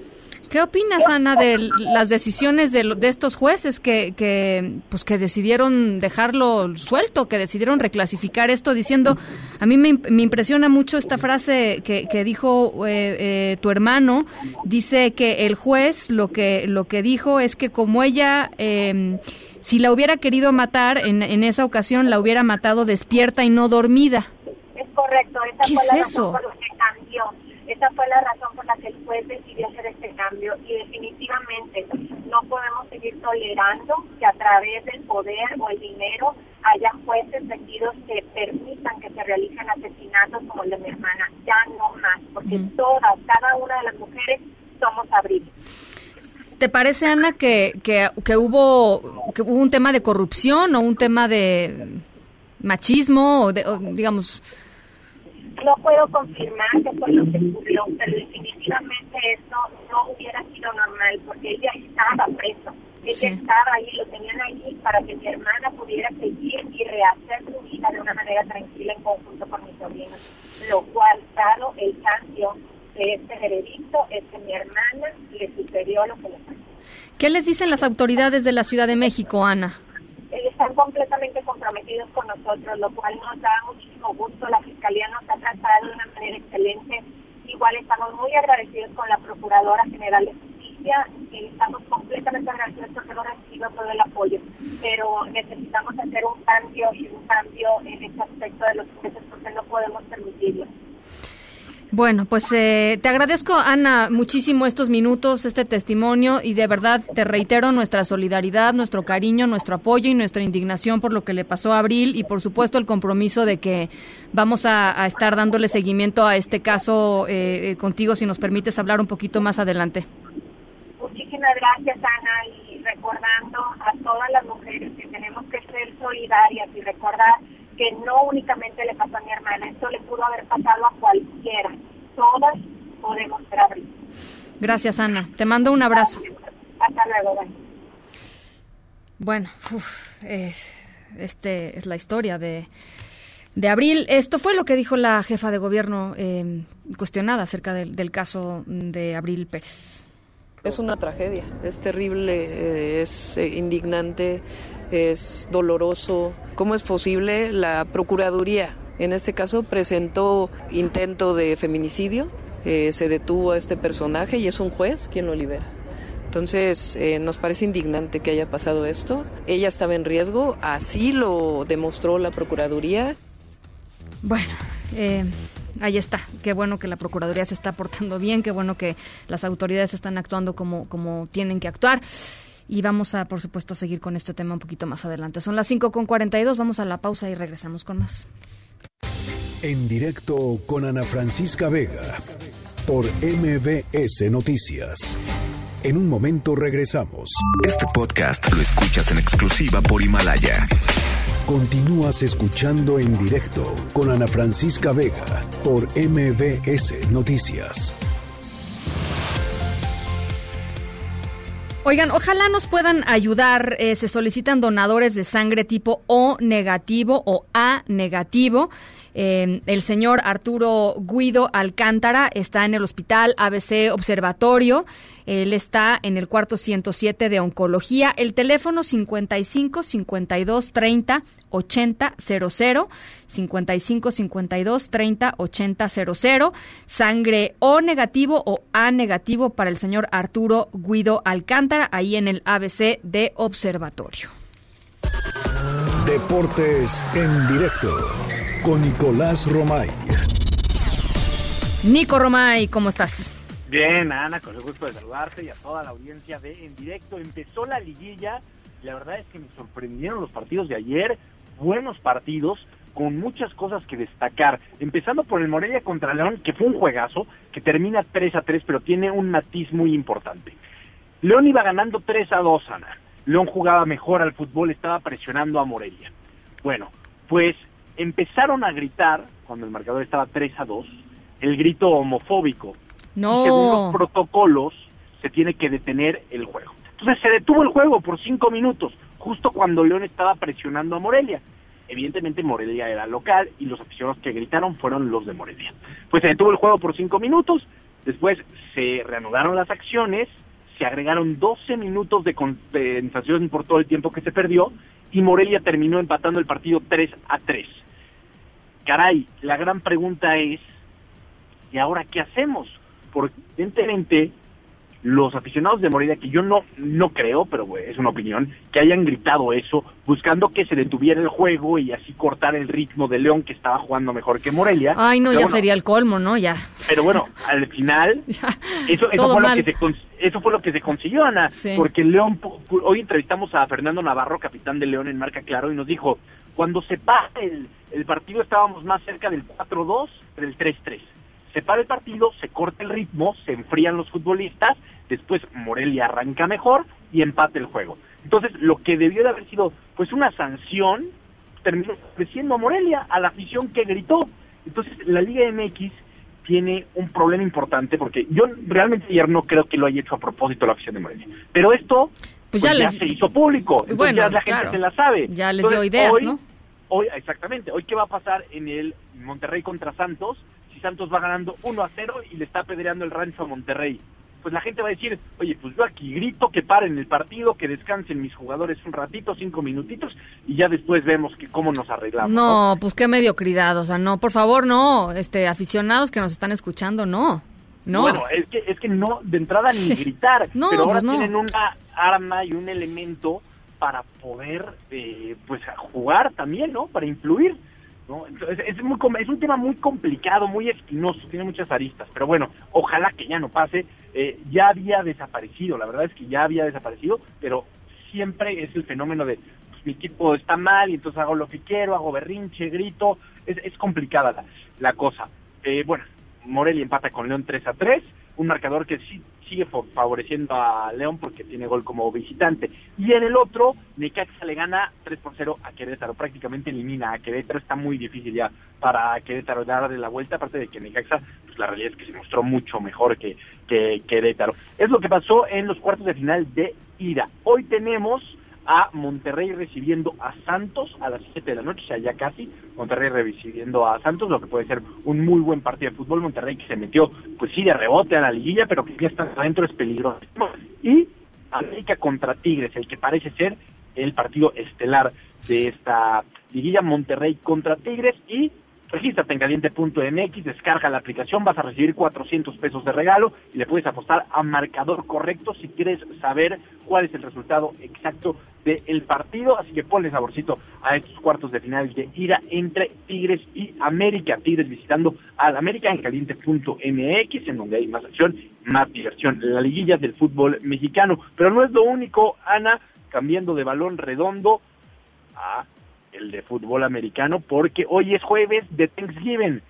¿Qué opinas, Ana, de las decisiones de, de estos jueces que, que, pues, que decidieron dejarlo suelto, que decidieron reclasificar esto diciendo, a mí me, me impresiona mucho esta frase que, que dijo eh, eh, tu hermano, dice que el juez lo que, lo que dijo es que como ella, eh, si la hubiera querido matar en, en esa ocasión, la hubiera matado despierta y no dormida. Es correcto, esa ¿Qué fue es la eso? razón por la que cambió. Esa fue la razón por la que el juez decidió hacer este cambio y definitivamente no podemos seguir tolerando que a través del poder o el dinero haya jueces vestidos que permitan que se realicen asesinatos como el de mi hermana. Ya no más, porque todas, cada una de las mujeres somos abril. ¿Te parece, Ana, que, que, que hubo, que hubo un tema de corrupción o un tema de machismo o, de, o, digamos... No puedo confirmar que fue lo que ocurrió, pero definitivamente esto no hubiera sido normal porque ella estaba preso. Ella estaba ahí, lo tenían ahí para que mi hermana pudiera seguir y rehacer su vida de una manera tranquila en conjunto con mis sobrinos. Lo cual, dado el cambio de este veredicto, es que mi hermana le sucedió lo que le pasó. ¿Qué les dicen las autoridades de la Ciudad de México, Ana? Están completamente comprometidos con nosotros, lo cual nos da muchísimo gusto. La Fiscalía nos ha tratado de una manera excelente. Igual estamos muy agradecidos con la Procuradora General de Justicia estamos completamente agradecidos porque hemos recibido todo el apoyo. Pero necesitamos hacer un cambio y un cambio en este aspecto de los jueces porque no podemos permitirlo. Bueno, pues eh, te agradezco, Ana, muchísimo estos minutos, este testimonio y de verdad te reitero nuestra solidaridad, nuestro cariño, nuestro apoyo y nuestra indignación por lo que le pasó a Abril y por supuesto el compromiso de que vamos a, estar dándole seguimiento a este caso eh, eh, contigo si nos permites hablar un poquito más adelante. Muchísimas gracias, Ana, y recordando a todas las mujeres que tenemos que ser solidarias y recordar que no únicamente le pasó a mi hermana, esto le pudo haber pasado a cualquiera. Todas podemos ser abril. Gracias, Ana. Te mando un abrazo. Hasta luego. bye. Bueno, uf, eh, este es la historia de, de abril. Esto fue lo que dijo la jefa de gobierno eh, cuestionada acerca del, del caso de Abril Pérez. Es una tragedia, es terrible, eh, es eh, indignante, es doloroso. ¿Cómo es posible? La Procuraduría, en este caso, presentó intento de feminicidio, eh, se detuvo a este personaje y es un juez quien lo libera. Entonces, eh, nos parece indignante que haya pasado esto. Ella estaba en riesgo, así lo demostró la Procuraduría. Bueno, eh, ahí está. Qué bueno que la Procuraduría se está portando bien, qué bueno que las autoridades están actuando como, como tienen que actuar. Y vamos a, por supuesto, seguir con este tema un poquito más adelante. Son las 5 con 42, vamos a la pausa y regresamos con más. En directo con Ana Francisca Vega por MBS Noticias. En un momento regresamos. Este podcast lo escuchas en exclusiva por Himalaya. Continúas escuchando en directo con Ana Francisca Vega por MBS Noticias. Oigan, ojalá nos puedan ayudar. eh, se solicitan donadores de sangre tipo O negativo o A negativo. Eh, el señor Arturo Guido Alcántara está en el hospital ABC Observatorio. Él está en el cuarto 107 de oncología. El teléfono 55 52 30 80 00 55 52 30 80 00 sangre O negativo o A negativo para el señor Arturo Guido Alcántara ahí en el ABC de Observatorio. Deportes en directo con Nicolás Romay. Nico Romay, ¿cómo estás? Bien, Ana, con el gusto de saludarte y a toda la audiencia de En Directo. Empezó la liguilla la verdad es que me sorprendieron los partidos de ayer. Buenos partidos con muchas cosas que destacar. Empezando por el Morelia contra León, que fue un juegazo, que termina 3 a 3, pero tiene un matiz muy importante. León iba ganando 3 a 2, Ana. León jugaba mejor al fútbol, estaba presionando a Morelia. Bueno, pues empezaron a gritar, cuando el marcador estaba 3 a 2, el grito homofóbico. No. Y según los protocolos, se tiene que detener el juego. Entonces se detuvo el juego por cinco minutos, justo cuando León estaba presionando a Morelia. Evidentemente Morelia era local y los aficionados que gritaron fueron los de Morelia. Pues se detuvo el juego por cinco minutos, después se reanudaron las acciones, se agregaron 12 minutos de compensación por todo el tiempo que se perdió y Morelia terminó empatando el partido 3 a 3. Caray, la gran pregunta es, ¿y ahora qué hacemos? Porque evidentemente los aficionados de Morelia, que yo no, no creo, pero es una opinión, que hayan gritado eso, buscando que se detuviera el juego y así cortar el ritmo de León, que estaba jugando mejor que Morelia. Ay, no, Pero ya bueno, sería el colmo, ¿no? Ya. Pero bueno, al final, eso, eso, fue lo que se eso fue lo que se consiguió, Ana, porque León, hoy entrevistamos a Fernando Navarro, capitán de León en Marca Claro, y nos dijo, cuando se para el, partido estábamos más cerca del 4-2 que del 3-3. Se para el partido, se corta el ritmo, se enfrían los futbolistas, después Morelia arranca mejor y empate el juego. Entonces, lo que debió de haber sido pues una sanción, terminó ofreciendo a Morelia, a la afición que gritó. Entonces, la Liga MX tiene un problema importante porque yo realmente ayer no creo que lo haya hecho a propósito la afición de Morelia. Pero esto Pues pues ya ya, les- se hizo público. Entonces Bueno, ya la gente claro. se la sabe. Ya les Entonces, dio ideas, hoy- ¿no? Hoy, exactamente. Hoy, ¿qué va a pasar en el Monterrey contra Santos? Si Santos va ganando 1 a 0 y le está apedreando el rancho a Monterrey. Pues la gente va a decir, oye, pues yo aquí grito que paren el partido, que descansen mis jugadores un ratito, cinco minutitos, y ya después vemos que cómo nos arreglamos. No, pues qué mediocridad, o sea, no, por favor, no, este, aficionados que nos están escuchando, no, no. Bueno, es que, es que no, de entrada ni gritar, No, pero ahora pues no. tienen una arma y un elemento para poder, eh, pues, jugar también, ¿no? Para influir, ¿no? Entonces, es, muy, es un tema muy complicado, muy espinoso, tiene muchas aristas, pero bueno, ojalá que ya no pase. Eh, ya había desaparecido, la verdad es que ya había desaparecido, pero siempre es el fenómeno de pues, mi equipo está mal y entonces hago lo que quiero, hago berrinche, grito, es, es complicada la, la cosa. Eh, bueno, Morelia empata con León 3 a 3, un marcador que sí, sigue fa- favoreciendo a León porque tiene gol como visitante. Y en el otro, Necaxa le gana 3 por 0 a Querétaro, prácticamente elimina a Querétaro, está muy difícil ya para Querétaro darle la vuelta, aparte de que Necaxa, pues la realidad es que se mostró mucho mejor que, que Querétaro. Es lo que pasó en los cuartos de final de ida. Hoy tenemos a Monterrey recibiendo a Santos a las 7 de la noche, o sea, ya casi, Monterrey recibiendo a Santos, lo que puede ser un muy buen partido de fútbol, Monterrey que se metió, pues sí, de rebote a la liguilla, pero que ya está adentro es peligroso. Y América contra Tigres, el que parece ser el partido estelar de esta liguilla, Monterrey contra Tigres, y Regístrate en caliente.mx, descarga la aplicación, vas a recibir 400 pesos de regalo y le puedes apostar a marcador correcto si quieres saber cuál es el resultado exacto del partido. Así que ponle saborcito a estos cuartos de final de ida entre Tigres y América. Tigres visitando al América en caliente.mx, en donde hay más acción, más diversión. La liguilla del fútbol mexicano. Pero no es lo único, Ana, cambiando de balón redondo a el de fútbol americano porque hoy es jueves de Thanksgiving.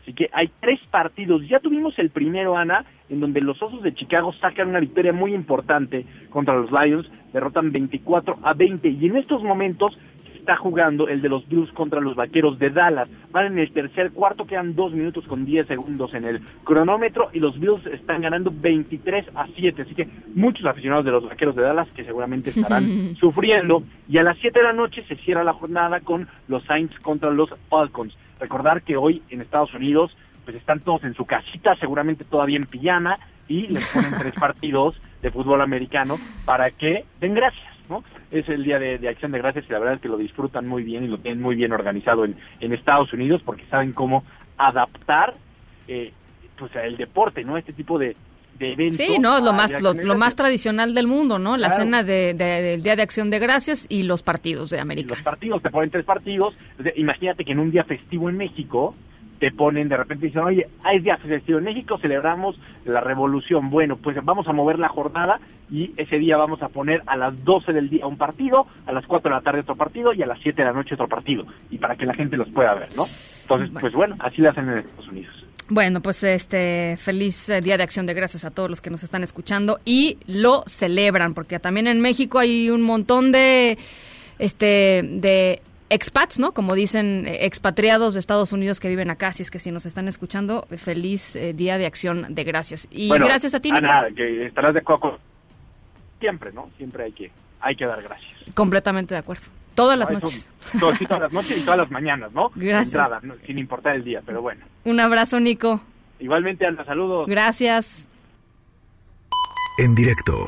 Así que hay tres partidos. Ya tuvimos el primero, Ana, en donde los Osos de Chicago sacan una victoria muy importante contra los Lions, derrotan 24 a 20 y en estos momentos está jugando el de los Blues contra los Vaqueros de Dallas. Van en el tercer cuarto, quedan dos minutos con 10 segundos en el cronómetro y los Bills están ganando 23 a 7. Así que muchos aficionados de los Vaqueros de Dallas que seguramente estarán sufriendo. Y a las 7 de la noche se cierra la jornada con los Saints contra los Falcons. Recordar que hoy en Estados Unidos pues están todos en su casita, seguramente todavía en pijama, y les ponen tres partidos de fútbol americano para que den gracias. ¿No? Es el día de, de acción de gracias y la verdad es que lo disfrutan muy bien y lo tienen muy bien organizado en, en Estados Unidos porque saben cómo adaptar eh, pues el deporte, ¿no? Este tipo de, de eventos. Sí, no, lo más, lo, más tradicional del mundo, ¿no? La Claro. cena de, de- del Día de Acción de Gracias y los partidos de América. los partidos, te ponen tres partidos. Imagínate que en un día festivo en México te ponen de repente dicen, oye, hay día festivo en México, celebramos la revolución. Bueno, pues vamos a mover la jornada y ese día vamos a poner a las 12 del día un partido, a las 4 de la tarde otro partido y a las 7 de la noche otro partido. Y para que la gente los pueda ver, ¿no? Entonces, pues bueno, así lo hacen en Estados Unidos. Bueno, pues este feliz eh, Día de Acción de Gracias a todos los que nos están escuchando y lo celebran porque también en México hay un montón de este de expats, ¿no? Como dicen eh, expatriados de Estados Unidos que viven acá, si es que si nos están escuchando, feliz eh, Día de Acción de Gracias. Y Bueno, gracias a ti, Nico. Ana, que estarás de acuerdo Siempre, ¿no? Siempre hay que, hay que dar gracias. Completamente de acuerdo. Todas las No, eso- noches. todo- sí, todas las noches y todas las mañanas, ¿no? Gracias. Entrada, no, sin importar el día, pero bueno. Un abrazo, Nico. Igualmente, Ana, saludos. Gracias. En directo.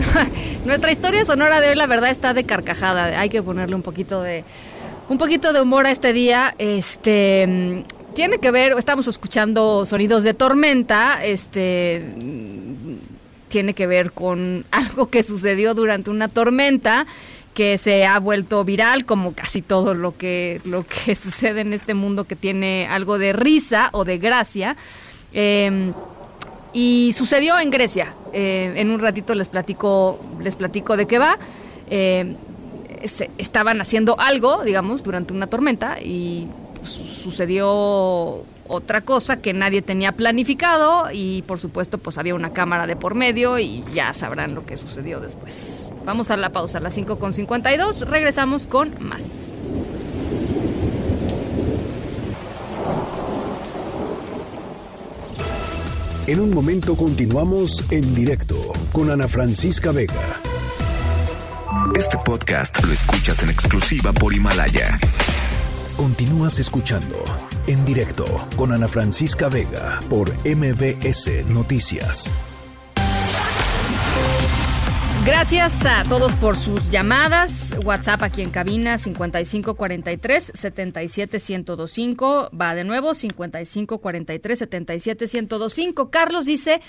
Nuestra historia sonora de hoy la verdad está de carcajada. Hay que ponerle un poquito de un poquito de humor a este día. Este tiene que ver, estamos escuchando sonidos de tormenta, este tiene que ver con algo que sucedió durante una tormenta que se ha vuelto viral como casi todo lo que lo que sucede en este mundo que tiene algo de risa o de gracia. Em, y sucedió en Grecia. Eh, en un ratito les platico, les platico de qué va. Eh, estaban haciendo algo, digamos, durante una tormenta y pues, sucedió otra cosa que nadie tenía planificado y por supuesto pues había una cámara de por medio y ya sabrán lo que sucedió después. Vamos a la pausa a las 5.52, regresamos con más. En un momento continuamos en directo con Ana Francisca Vega. Este podcast lo escuchas en exclusiva por Himalaya. Continúas escuchando en directo con Ana Francisca Vega por MBS Noticias. Gracias a todos por sus llamadas. WhatsApp aquí en cabina 5543 77125. Va de nuevo 5543 77125. Carlos dice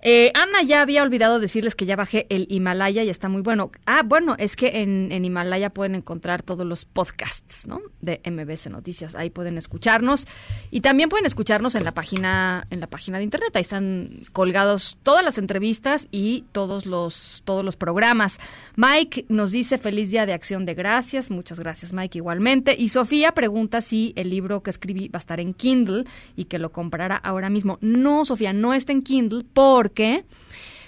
eh, Ana ya había olvidado decirles que ya bajé el Himalaya y está muy bueno. Ah, bueno, es que en, en, Himalaya pueden encontrar todos los podcasts, ¿no? De MBC Noticias. Ahí pueden escucharnos y también pueden escucharnos en la página en la página de internet. Ahí están colgados todas las entrevistas y todos los todos los programas. Mike nos dice feliz día de Acción de Gracias. Muchas gracias, Mike, igualmente. Y Sofía pregunta si el libro que escribí va a estar en Kindle y que lo comprará ahora mismo. No, Sofía, no está en Kindle por porque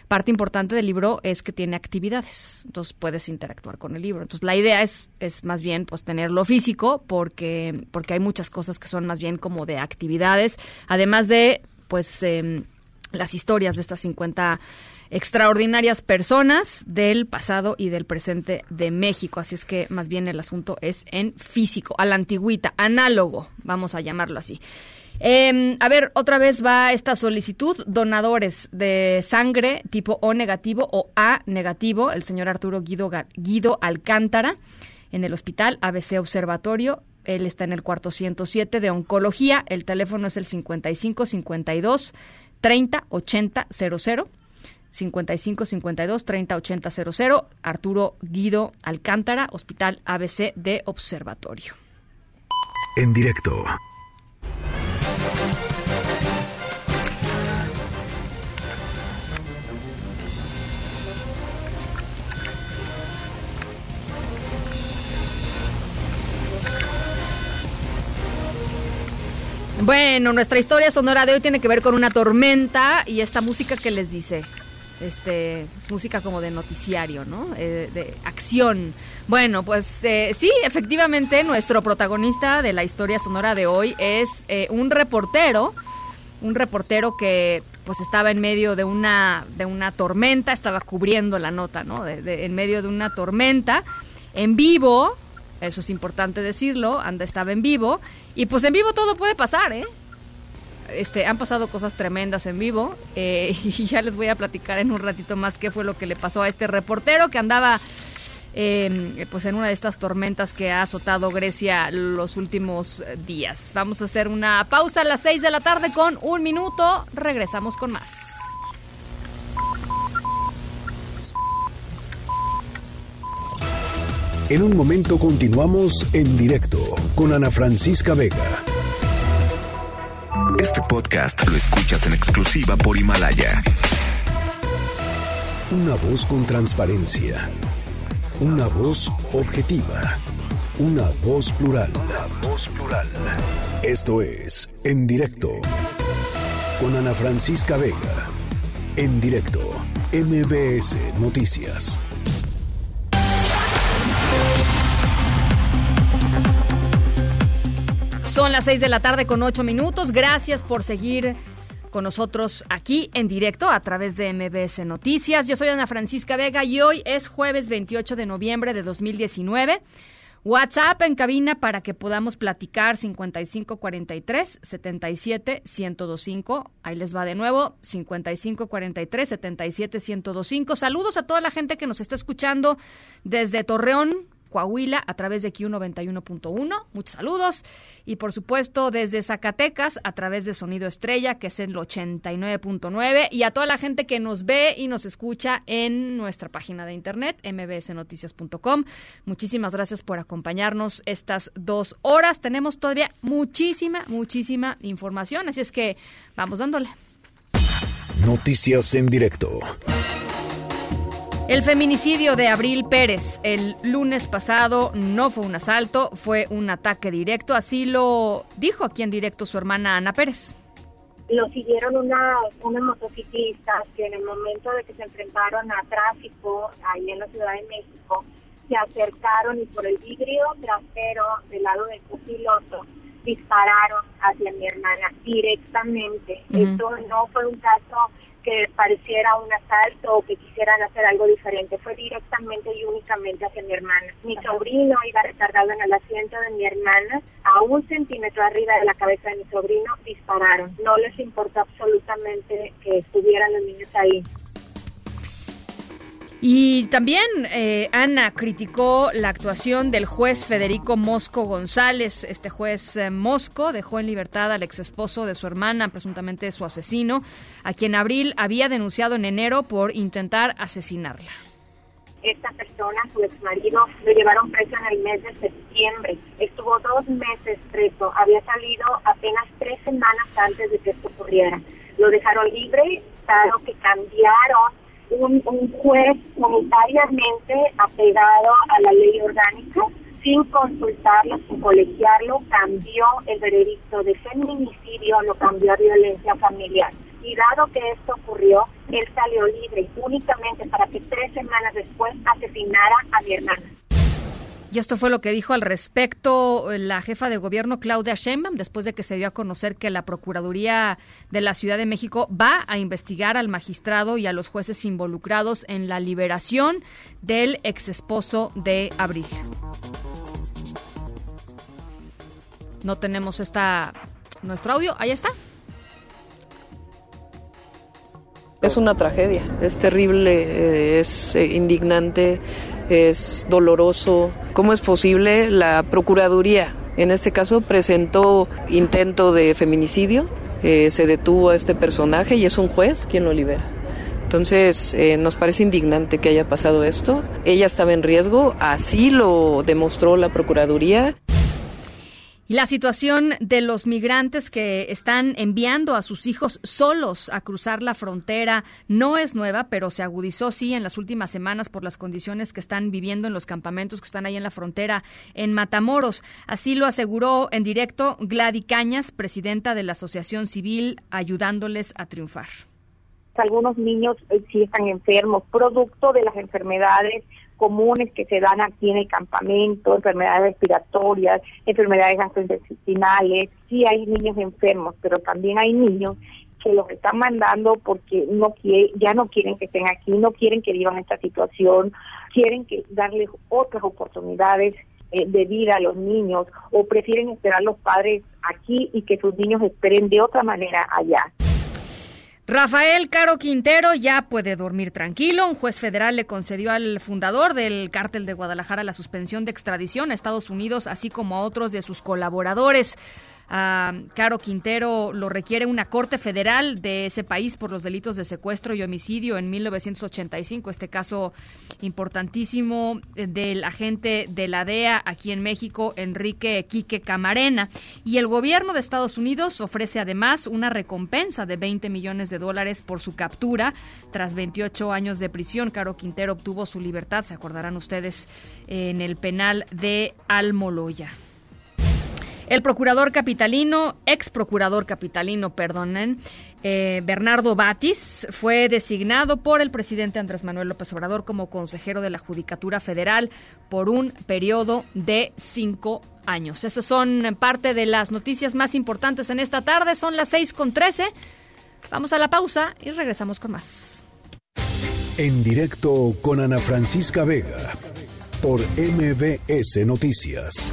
parte importante del libro es que tiene actividades, entonces puedes interactuar con el libro. Entonces la idea es, es más bien pues tenerlo físico porque, porque hay muchas cosas que son más bien como de actividades, además de pues eh, las historias de estas 50 extraordinarias personas del pasado y del presente de México. Así es que más bien el asunto es en físico, a la antigüita, análogo, vamos a llamarlo así. Eh, a ver, otra vez va esta solicitud, donadores de sangre tipo O negativo o A negativo, el señor Arturo Guido, Alcántara, en el hospital ABC Observatorio. Él está en el cuarto 107 de oncología. El teléfono es el 55 52 30 80 00. 55 52 30 80 00. Arturo Guido Alcántara, Hospital ABC de Observatorio. En directo. Bueno, nuestra historia sonora de hoy tiene que ver con una tormenta y esta música que les dice. Este, es música como de noticiario, ¿no? Eh, de acción. Bueno, pues eh, sí, efectivamente, nuestro protagonista de la historia sonora de hoy es eh, un reportero, un reportero que pues estaba en medio de una, de una tormenta, estaba cubriendo la nota, ¿no? De, de, en medio de una tormenta, en vivo, eso es importante decirlo, anda estaba en vivo, y pues en vivo todo puede pasar, ¿eh? Este, han pasado cosas tremendas en vivo eh, y ya les voy a platicar en un ratito más qué fue lo que le pasó a este reportero que andaba eh, pues en una de estas tormentas que ha azotado Grecia los últimos días. Vamos a hacer una pausa a las 6 de la tarde con un minuto. Regresamos con más. En un momento continuamos en directo con Ana Francisca Vega. Este podcast lo escuchas en exclusiva por Himalaya. Una voz con transparencia. Una voz objetiva. Una voz plural. Una voz plural. Esto es En Directo con Ana Francisca Vega. En directo, MBS Noticias. Son las 6 de la tarde con 8 minutos. Gracias por seguir con nosotros aquí en directo a través de MBS Noticias. Yo soy Ana Francisca Vega y hoy es jueves 28 de noviembre de 2019. WhatsApp en cabina para que podamos platicar 5543 77 1025. Ahí les va de nuevo 5543 77 1025. Saludos a toda la gente que nos está escuchando desde Torreón, Coahuila a través de Q91.1. Muchos saludos. Y por supuesto desde Zacatecas a través de Sonido Estrella, que es el 89.9. Y a toda la gente que nos ve y nos escucha en nuestra página de internet, mbsnoticias.com. Muchísimas gracias por acompañarnos estas dos horas. Tenemos todavía muchísima, muchísima información. Así es que vamos dándole. Noticias en directo. El feminicidio de Abril Pérez el lunes pasado no fue un asalto, fue un ataque directo. Así lo dijo aquí en directo su hermana Ana Pérez. Lo siguieron una, unas motociclistas que en el momento de que se enfrentaron a tráfico ahí en la Ciudad de México, se acercaron y por el vidrio trasero del lado del copiloto dispararon hacia mi hermana directamente. Uh -huh. Esto no fue un caso que pareciera un asalto o que quisieran hacer algo diferente. Fue directamente y únicamente hacia mi hermana. Mi sobrino iba recargado en el asiento de mi hermana, a un centímetro arriba de la cabeza de mi sobrino, dispararon. No les importó absolutamente que estuvieran los niños ahí. Y también eh, Ana criticó la actuación del juez Federico Mosco González. Este juez eh, Mosco dejó en libertad al ex esposo de su hermana, presuntamente su asesino, a quien Abril había denunciado en enero por intentar asesinarla. Esta persona, su ex marido, lo llevaron preso en el mes de septiembre. Estuvo dos meses preso. Había salido apenas tres semanas antes de que esto ocurriera. Lo dejaron libre, dado que cambiaron un, un juez monetariamente apegado a la ley orgánica, sin consultarlo, sin colegiarlo, cambió el veredicto de feminicidio, lo cambió a violencia familiar. Y dado que esto ocurrió, él salió libre únicamente para que tres semanas después asesinara a mi hermana. Y esto fue lo que dijo al respecto la jefa de gobierno Claudia Sheinbaum después de que se dio a conocer que la Procuraduría de la Ciudad de México va a investigar al magistrado y a los jueces involucrados en la liberación del exesposo de Abril. No tenemos esta nuestro audio, ahí está. Es una tragedia, es terrible, eh, es eh, indignante, es doloroso. ¿Cómo es posible? La Procuraduría, en este caso, presentó intento de feminicidio, eh, se detuvo a este personaje y es un juez quien lo libera. Entonces, nos parece indignante que haya pasado esto. Ella estaba en riesgo, así lo demostró la Procuraduría. Y la situación de los migrantes que están enviando a sus hijos solos a cruzar la frontera no es nueva, pero se agudizó sí en las últimas semanas por las condiciones que están viviendo en los campamentos que están ahí en la frontera en Matamoros. Así lo aseguró en directo Gladys Cañas, presidenta de la Asociación Civil, ayudándoles a triunfar. Algunos niños eh, sí están enfermos, producto de las enfermedades comunes que se dan aquí en el campamento, enfermedades respiratorias, enfermedades gastrointestinales, sí hay niños enfermos, pero también hay niños que los están mandando porque no quiere, ya no quieren que estén aquí, no quieren que vivan esta situación, quieren que darles otras oportunidades eh, de vida a los niños o prefieren esperar los padres aquí y que sus niños esperen de otra manera allá. Rafael Caro Quintero ya puede dormir tranquilo. Un juez federal le concedió al fundador del cártel de Guadalajara la suspensión de extradición a Estados Unidos, así como a otros de sus colaboradores a Caro Quintero lo requiere una corte federal de ese país por los delitos de secuestro y homicidio en 1985. Este caso importantísimo eh, del agente de la DEA aquí en México, Enrique Quique Camarena. Y el gobierno de Estados Unidos ofrece además una recompensa de 20 millones de dólares por su captura. Tras 28 años de prisión, Caro Quintero obtuvo su libertad, se acordarán ustedes, en el penal de Almoloya. El procurador capitalino, ex procurador capitalino, perdonen, eh, Bernardo Batis, fue designado por el presidente Andrés Manuel López Obrador como consejero de la Judicatura Federal por un periodo de cinco años. Esas son parte de las noticias más importantes en esta tarde. Son las seis con trece. Vamos a la pausa y regresamos con más. En directo con Ana Francisca Vega por MBS Noticias.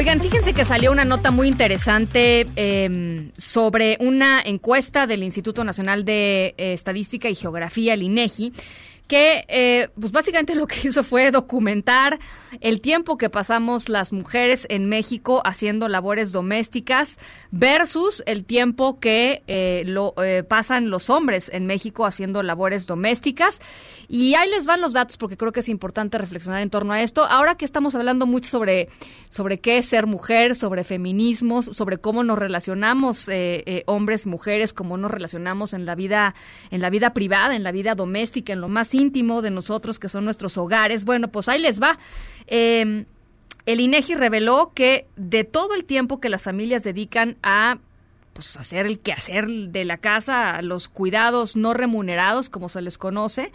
Oigan, fíjense que salió una nota muy interesante em, sobre una encuesta del Instituto Nacional de eh, Estadística y Geografía, el INEGI, que eh, pues básicamente lo que hizo fue documentar el tiempo que pasamos las mujeres en México haciendo labores domésticas versus el tiempo que eh, lo eh, pasan los hombres en México haciendo labores domésticas. Y ahí les van los datos porque creo que es importante reflexionar en torno a esto. Ahora que estamos hablando mucho sobre, sobre qué es ser mujer, sobre feminismos, sobre cómo nos relacionamos hombres, mujeres, cómo nos relacionamos en la vida, en la vida privada, en la vida doméstica, en lo más íntimo de nosotros, que son nuestros hogares. Bueno, pues ahí les va. Em, el INEGI reveló que de todo el tiempo que las familias dedican a pues, hacer el quehacer de la casa, los cuidados no remunerados, como se les conoce,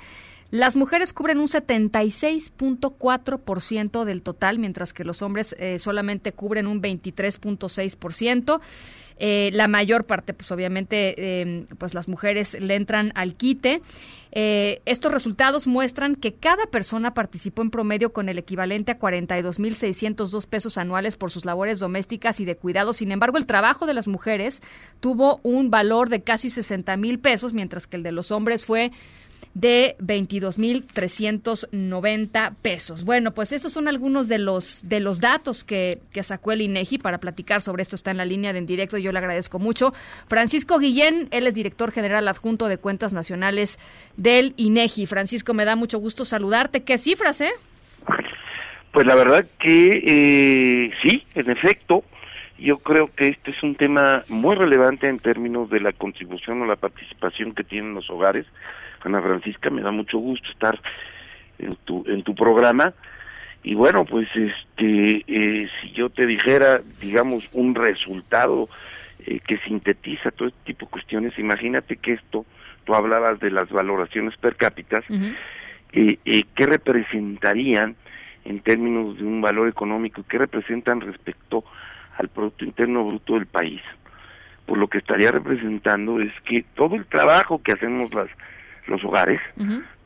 Las mujeres cubren un 76.4% del total, mientras que los hombres eh, solamente cubren un 23.6%. Eh, la mayor parte, pues obviamente, eh, pues las mujeres le entran al quite. Eh, estos resultados muestran que cada persona participó en promedio con el equivalente a 42.602 pesos anuales por sus labores domésticas y de cuidado. Sin embargo, el trabajo de las mujeres tuvo un valor de casi 60 mil pesos, mientras que el de los hombres fue de 22.390 pesos. Bueno, pues estos son algunos de los de los datos que, que sacó el INEGI para platicar sobre esto. Está en la línea de en directo. Yo le agradezco mucho. Francisco Guillén, él es director general adjunto de cuentas nacionales del INEGI. Francisco, me da mucho gusto saludarte. ¿Qué cifras, eh? Pues la verdad que eh, sí, en efecto, yo creo que este es un tema muy relevante en términos de la contribución o la participación que tienen los hogares Ana Francisca, me da mucho gusto estar en tu, en tu programa. Y bueno, pues este, eh, si yo te dijera, digamos, un resultado eh, que sintetiza todo este tipo de cuestiones, imagínate que esto, tú hablabas de las valoraciones per cápita, eh, ¿qué representarían en términos de un valor económico? ¿Qué representan respecto al Producto Interno Bruto del país? Pues lo que estaría representando es que todo el trabajo que hacemos las los hogares,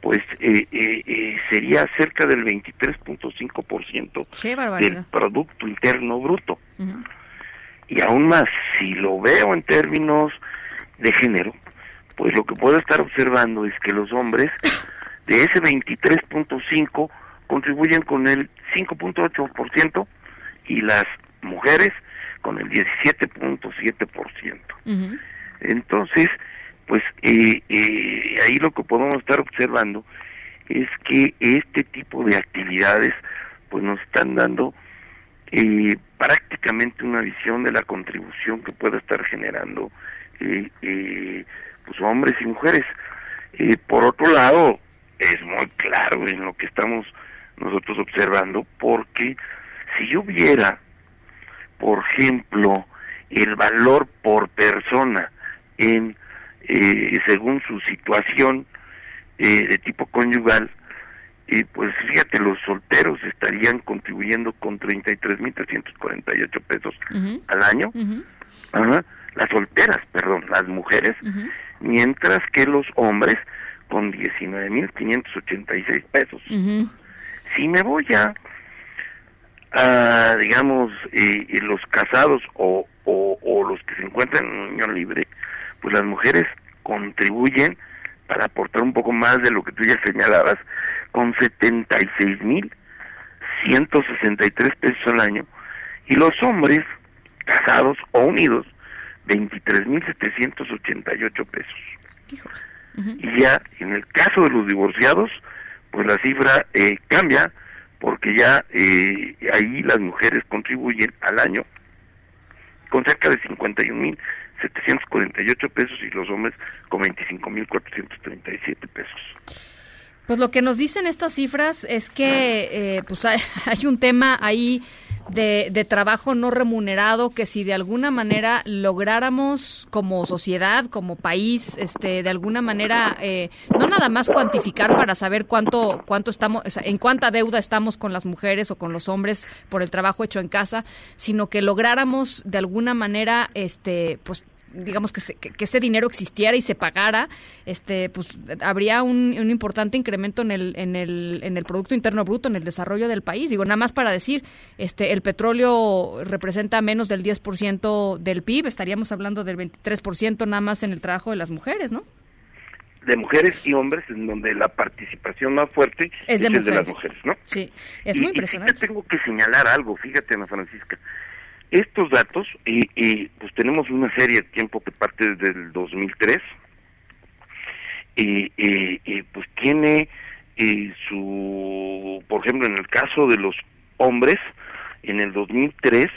pues eh, eh, eh, sería cerca del 23.5% del Producto Interno Bruto. Y aún más, si lo veo en términos de género, pues lo que puedo estar observando es que los hombres de ese 23.5 contribuyen con el 5.8% y las mujeres con el 17.7%. Entonces, pues eh, eh, ahí lo que podemos estar observando es que este tipo de actividades pues nos están dando eh, prácticamente una visión de la contribución que pueda estar generando eh, pues hombres y mujeres. Por otro lado es muy claro en lo que estamos nosotros observando porque si yo viera por ejemplo el valor por persona en eh, según su situación eh, de tipo conyugal, y pues fíjate, los solteros estarían contribuyendo con 33.348 pesos al año, las solteras, perdón, las mujeres, mientras que los hombres con 19.586 pesos. Si me voy a, a digamos, eh, los casados o, o, o, los que se encuentran en unión libre, pues las mujeres contribuyen para aportar un poco más de lo que tú ya señalabas, con 76 mil 163 pesos al año, y los hombres casados o unidos, 23 mil 788 pesos. Y ya en el caso de los divorciados, pues la cifra eh, cambia, porque ya eh, ahí las mujeres contribuyen al año con cerca de 51 mil 748 pesos y los hombres con 25.437 pesos. Pues lo que nos dicen estas cifras es que eh, pues hay, un tema ahí de, de, trabajo no remunerado que si de alguna manera lográramos como sociedad, como país, este, de alguna manera eh, no nada más cuantificar para saber cuánto cuánto estamos, en cuánta deuda estamos con las mujeres o con los hombres por el trabajo hecho en casa, sino que lográramos de alguna manera, este, pues digamos que, que, este dinero existiera y se pagara, este, pues habría un, un, importante incremento en el, en el, en el producto interno bruto, en el desarrollo del país. Digo, nada más para decir, este, el petróleo representa menos del 10% del PIB, estaríamos hablando del 23% nada más en el trabajo de las mujeres, ¿no? de mujeres y hombres en donde la participación más fuerte es de, de las mujeres, ¿no? Sí, es muy impresionante. Y tengo que señalar algo, fíjate Ana Francisca, estos datos, y, pues tenemos una serie de tiempo que parte desde el 2003, y, y pues tiene su, por ejemplo, en el caso de los hombres, en el 2003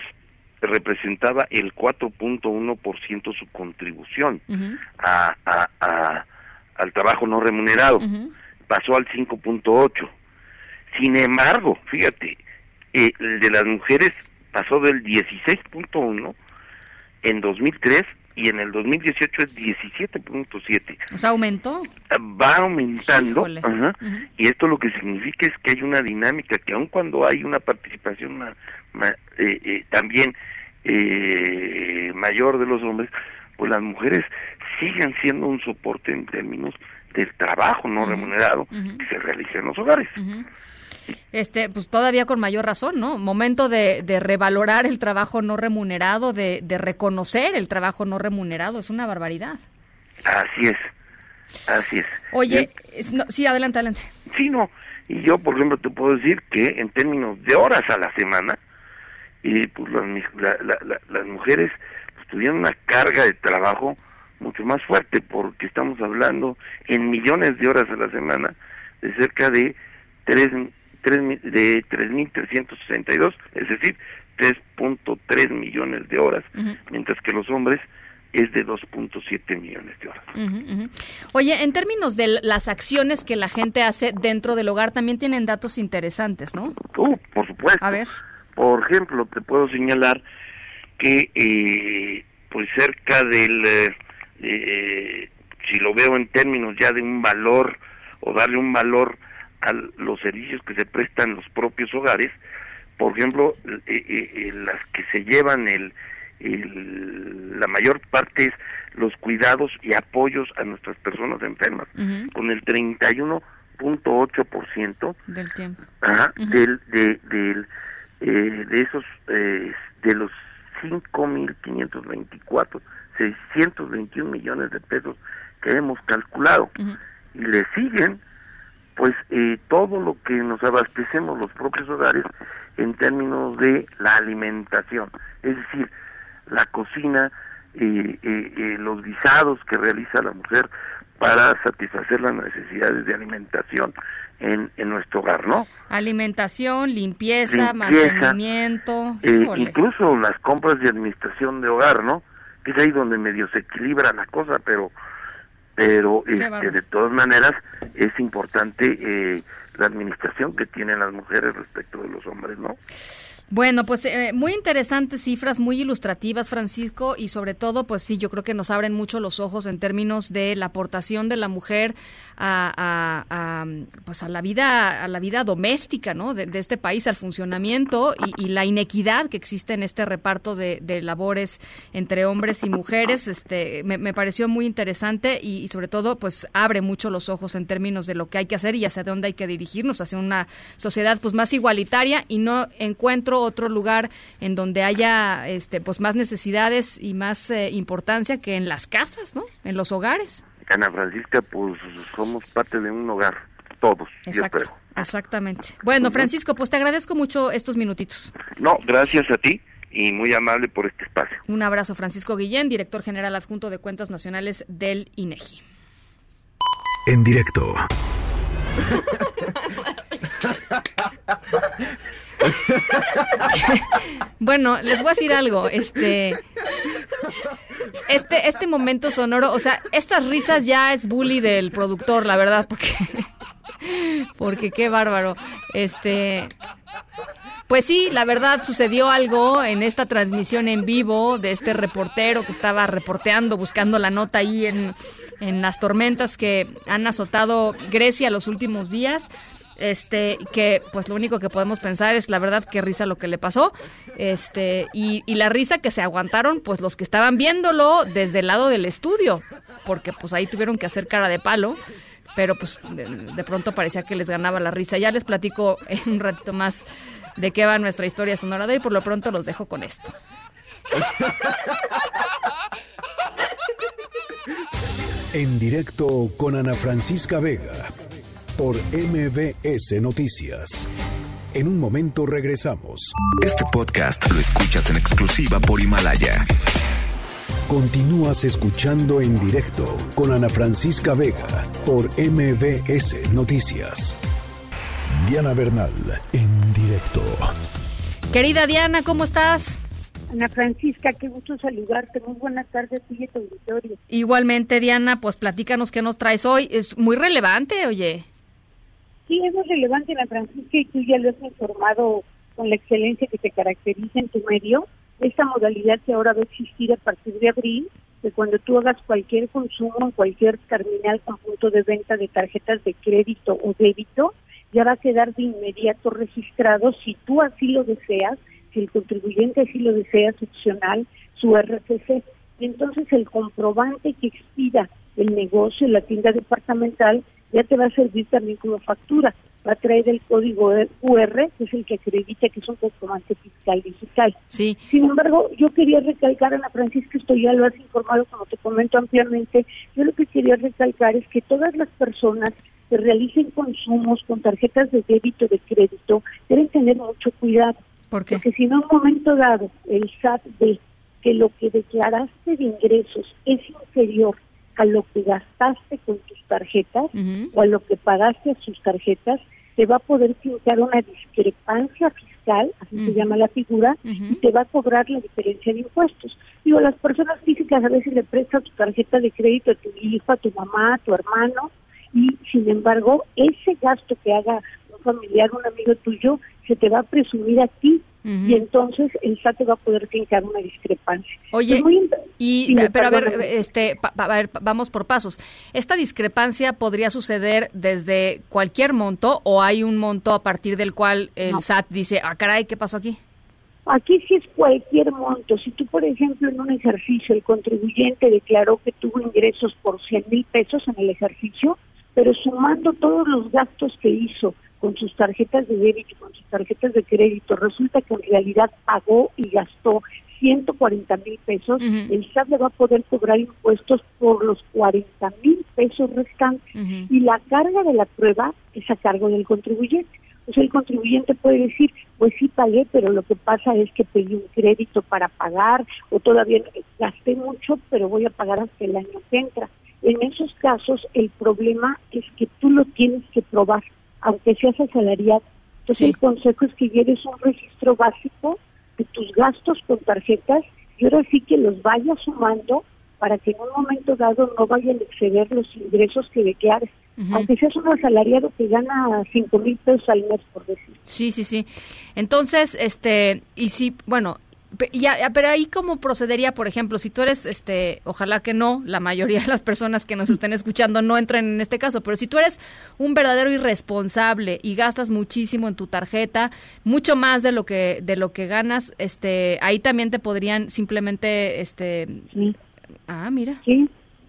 representaba el 4.1% su contribución a, a, a, al trabajo no remunerado, pasó al 5.8. Sin embargo, fíjate, eh, el de las mujeres pasó del 16.1 en 2003 y en el 2018 es 17.7. O sea, aumentó. Va aumentando, y esto lo que significa es que hay una dinámica que aun cuando hay una participación ma- ma- eh, eh, también eh, mayor de los hombres, pues las mujeres siguen siendo un soporte en términos del trabajo no remunerado que se realiza en los hogares. Este, pues todavía con mayor razón, ¿no? Momento de, de revalorar el trabajo no remunerado, de, de reconocer el trabajo no remunerado, es una barbaridad. Así es, así es. Oye, no, sí, adelante, adelante. Sí, no. Y yo, por ejemplo, te puedo decir que en términos de horas a la semana, y pues las, mi- la- la- la- las mujeres pues, tuvieron una carga de trabajo mucho más fuerte, porque estamos hablando en millones de horas a la semana de cerca de tres, de 3.362, es decir, 3.3 millones de horas, mientras que los hombres es de 2.7 millones de horas. Oye, en términos de las acciones que la gente hace dentro del hogar, también tienen datos interesantes, ¿no? Uh, por supuesto. A ver. Por ejemplo, te puedo señalar que eh, pues cerca del, eh, eh, si lo veo en términos ya de un valor o darle un valor a los servicios que se prestan los propios hogares, por ejemplo, eh, eh, eh, las que se llevan el, el- la mayor parte es los cuidados y apoyos a nuestras personas enfermas, con el 31.8% Del tiempo. Ajá, Ujú. del, de, del, eh, de esos, de los 5.524, 621 millones de pesos que hemos calculado. Y le siguen, pues, eh, todo lo que nos abastecemos los propios hogares en términos de la alimentación. Es decir, la cocina, eh, eh, eh, los guisados que realiza la mujer para satisfacer las necesidades de alimentación en, en nuestro hogar, ¿no? Alimentación, limpieza, Limpieza, mantenimiento. Eh, incluso las compras de administración de hogar, ¿no? Es ahí donde medio se equilibra la cosa, pero pero este, de todas maneras es importante eh, la administración que tienen las mujeres respecto de los hombres, ¿no? Bueno, pues eh, muy interesantes cifras, muy ilustrativas, Francisco, y sobre todo, pues sí, yo creo que nos abren mucho los ojos en términos de la aportación de la mujer a, a- pues a la vida, a la vida doméstica, ¿no? De, este país, al funcionamiento y, y la inequidad que existe en este reparto de, de labores entre hombres y mujeres. Este, me, pareció muy interesante y, y sobre todo, pues abre mucho los ojos en términos de lo que hay que hacer y hacia dónde hay que dirigirnos, hacia una sociedad pues más igualitaria y no encuentro otro lugar en donde haya este pues más necesidades y más eh, importancia que en las casas, ¿no? En los hogares. Ana Francisca, pues somos parte de un hogar, todos, Exacto. yo creo. Exactamente. Bueno, Francisco, pues te agradezco mucho estos minutitos. No, gracias a ti y muy amable por este espacio. Un abrazo, Francisco Guillén, director general adjunto de Cuentas Nacionales del INEGI. En directo. Bueno, les voy a decir algo, este este este momento sonoro, o sea, estas risas ya es bully del productor, la verdad, porque porque qué bárbaro. Este pues sí, la verdad sucedió algo en esta transmisión en vivo de este reportero que estaba reporteando, buscando la nota ahí en, en las tormentas que han azotado Grecia los últimos días. Este, que pues lo único que podemos pensar es la verdad qué risa lo que le pasó. Este, y, la risa que se aguantaron, pues los que estaban viéndolo desde el lado del estudio, porque pues ahí tuvieron que hacer cara de palo pero pues de, de pronto parecía que les ganaba la risa. Ya les platico en un ratito más de qué va nuestra historia sonora de hoy, por lo pronto los dejo con esto. En directo con Ana Francisca Vega por MBS Noticias. En un momento regresamos. Este podcast lo escuchas en exclusiva por Himalaya. Continúas escuchando en directo con Ana Francisca Vega por MBS Noticias. Diana Bernal en directo. Querida Diana, ¿cómo estás? Ana Francisca, qué gusto saludarte. Muy buenas tardes, sigue tu auditorio. Igualmente, Diana, pues platícanos qué nos traes hoy. Es muy relevante, oye. Sí, es relevante, Ana Francisca, y tú ya lo has informado con la excelencia que te caracteriza en tu medio. Esta modalidad que ahora va a existir a partir de abril que cuando tú hagas cualquier consumo en cualquier terminal con punto de venta de tarjetas de crédito o débito, ya va a quedar de inmediato registrado si tú así lo deseas, si el contribuyente así lo desea, es opcional, su RFC. Entonces el comprobante que expida el negocio, la tienda departamental, ya te va a servir también como factura. Va a traer el código QR, que es el que acredita que es un comprobante fiscal digital. Sí. Sin embargo, yo quería recalcar, Ana Francisca, esto ya lo has informado, como te comento ampliamente, yo lo que quería recalcar es que todas las personas que realicen consumos con tarjetas de débito de crédito deben tener mucho cuidado. ¿Por qué? Porque si en un momento dado, el SAT ve que lo que declaraste de ingresos es inferior a lo que gastaste con tus tarjetas o a lo que pagaste a sus tarjetas, te va a poder fincar una discrepancia fiscal, así se llama la figura, y te va a cobrar la diferencia de impuestos. Digo, las personas físicas a veces le prestan tu tarjeta de crédito a tu hijo, a tu mamá, a tu hermano, y sin embargo, ese gasto que haga un familiar, un amigo tuyo, se te va a presumir a ti y entonces el SAT va a poder fincar una discrepancia. Oye, muy- y Dime, pero a ver, este, pa- pa- a ver, vamos por pasos. ¿Esta discrepancia podría suceder desde cualquier monto o hay un monto a partir del cual el No. SAT dice, ah, caray, ¿qué pasó aquí? Aquí sí es cualquier monto. Si tú, por ejemplo, en un ejercicio el contribuyente declaró que tuvo ingresos por 100 mil pesos en el ejercicio, pero sumando todos los gastos que hizo con sus tarjetas de débito con sus tarjetas de crédito, resulta que en realidad pagó y gastó 140 mil pesos, el SAT le va a poder cobrar impuestos por los 40 mil pesos restantes. Y la carga de la prueba es a cargo del contribuyente. O sea, el contribuyente puede decir, pues sí pagué, pero lo que pasa es que pedí un crédito para pagar o todavía gasté mucho, pero voy a pagar hasta el año que entra. En esos casos, el problema es que tú lo tienes que probar, aunque seas asalariado. Entonces, el consejo es que lleves un registro básico de tus gastos con tarjetas y ahora sí que los vayas sumando para que en un momento dado no vayan a exceder los ingresos que declares. Ujú. Aunque seas un asalariado que gana cinco mil pesos al mes, por decir. Sí, sí, sí. Entonces, este, y si, bueno, ya, pero ahí cómo procedería, por ejemplo, si tú eres, este, ojalá que no, la mayoría de las personas que nos estén escuchando no entren en este caso, pero si tú eres un verdadero irresponsable y gastas muchísimo en tu tarjeta, mucho más de lo que de lo que ganas, este, ahí también te podrían simplemente, este, ah, mira, Sí,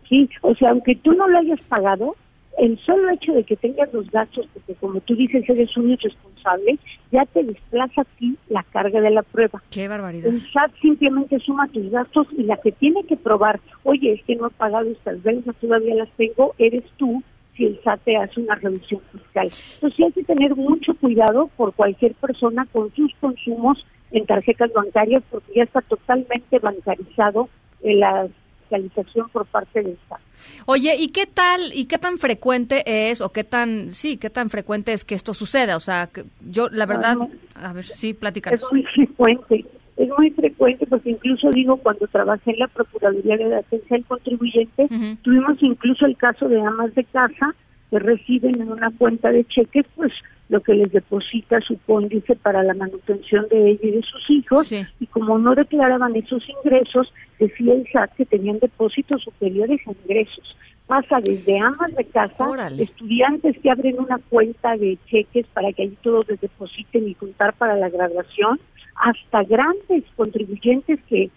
sí. O sea, aunque tú no lo hayas pagado, el solo hecho de que tengas los gastos, porque como tú dices, eres un irresponsable, ya te desplaza a ti la carga de la prueba. qué barbaridad. El SAT simplemente suma tus gastos y la que tiene que probar, oye, es que no he pagado estas ventas, todavía las tengo, eres tú si el SAT te hace una revisión fiscal. Entonces hay que tener mucho cuidado por cualquier persona con sus consumos en tarjetas bancarias porque ya está totalmente bancarizado en la fiscalización por parte del SAT. Oye, ¿y qué tal y qué tan frecuente es o qué tan sí, qué tan frecuente es que esto suceda? O sea, que yo la verdad, a ver, sí, platícanos. Es muy frecuente, es muy frecuente porque incluso digo, cuando trabajé en la Procuraduría de Defensa del Contribuyente, tuvimos incluso el caso de amas de casa que reciben en una cuenta de cheques, pues lo que les deposita su cóndice para la manutención de ella y de sus hijos, y como no declaraban esos ingresos, decía el SAT que tenían depósitos superiores a ingresos. Pasa desde amas de casa, estudiantes que abren una cuenta de cheques para que allí todos les depositen y juntar para la graduación, hasta grandes contribuyentes que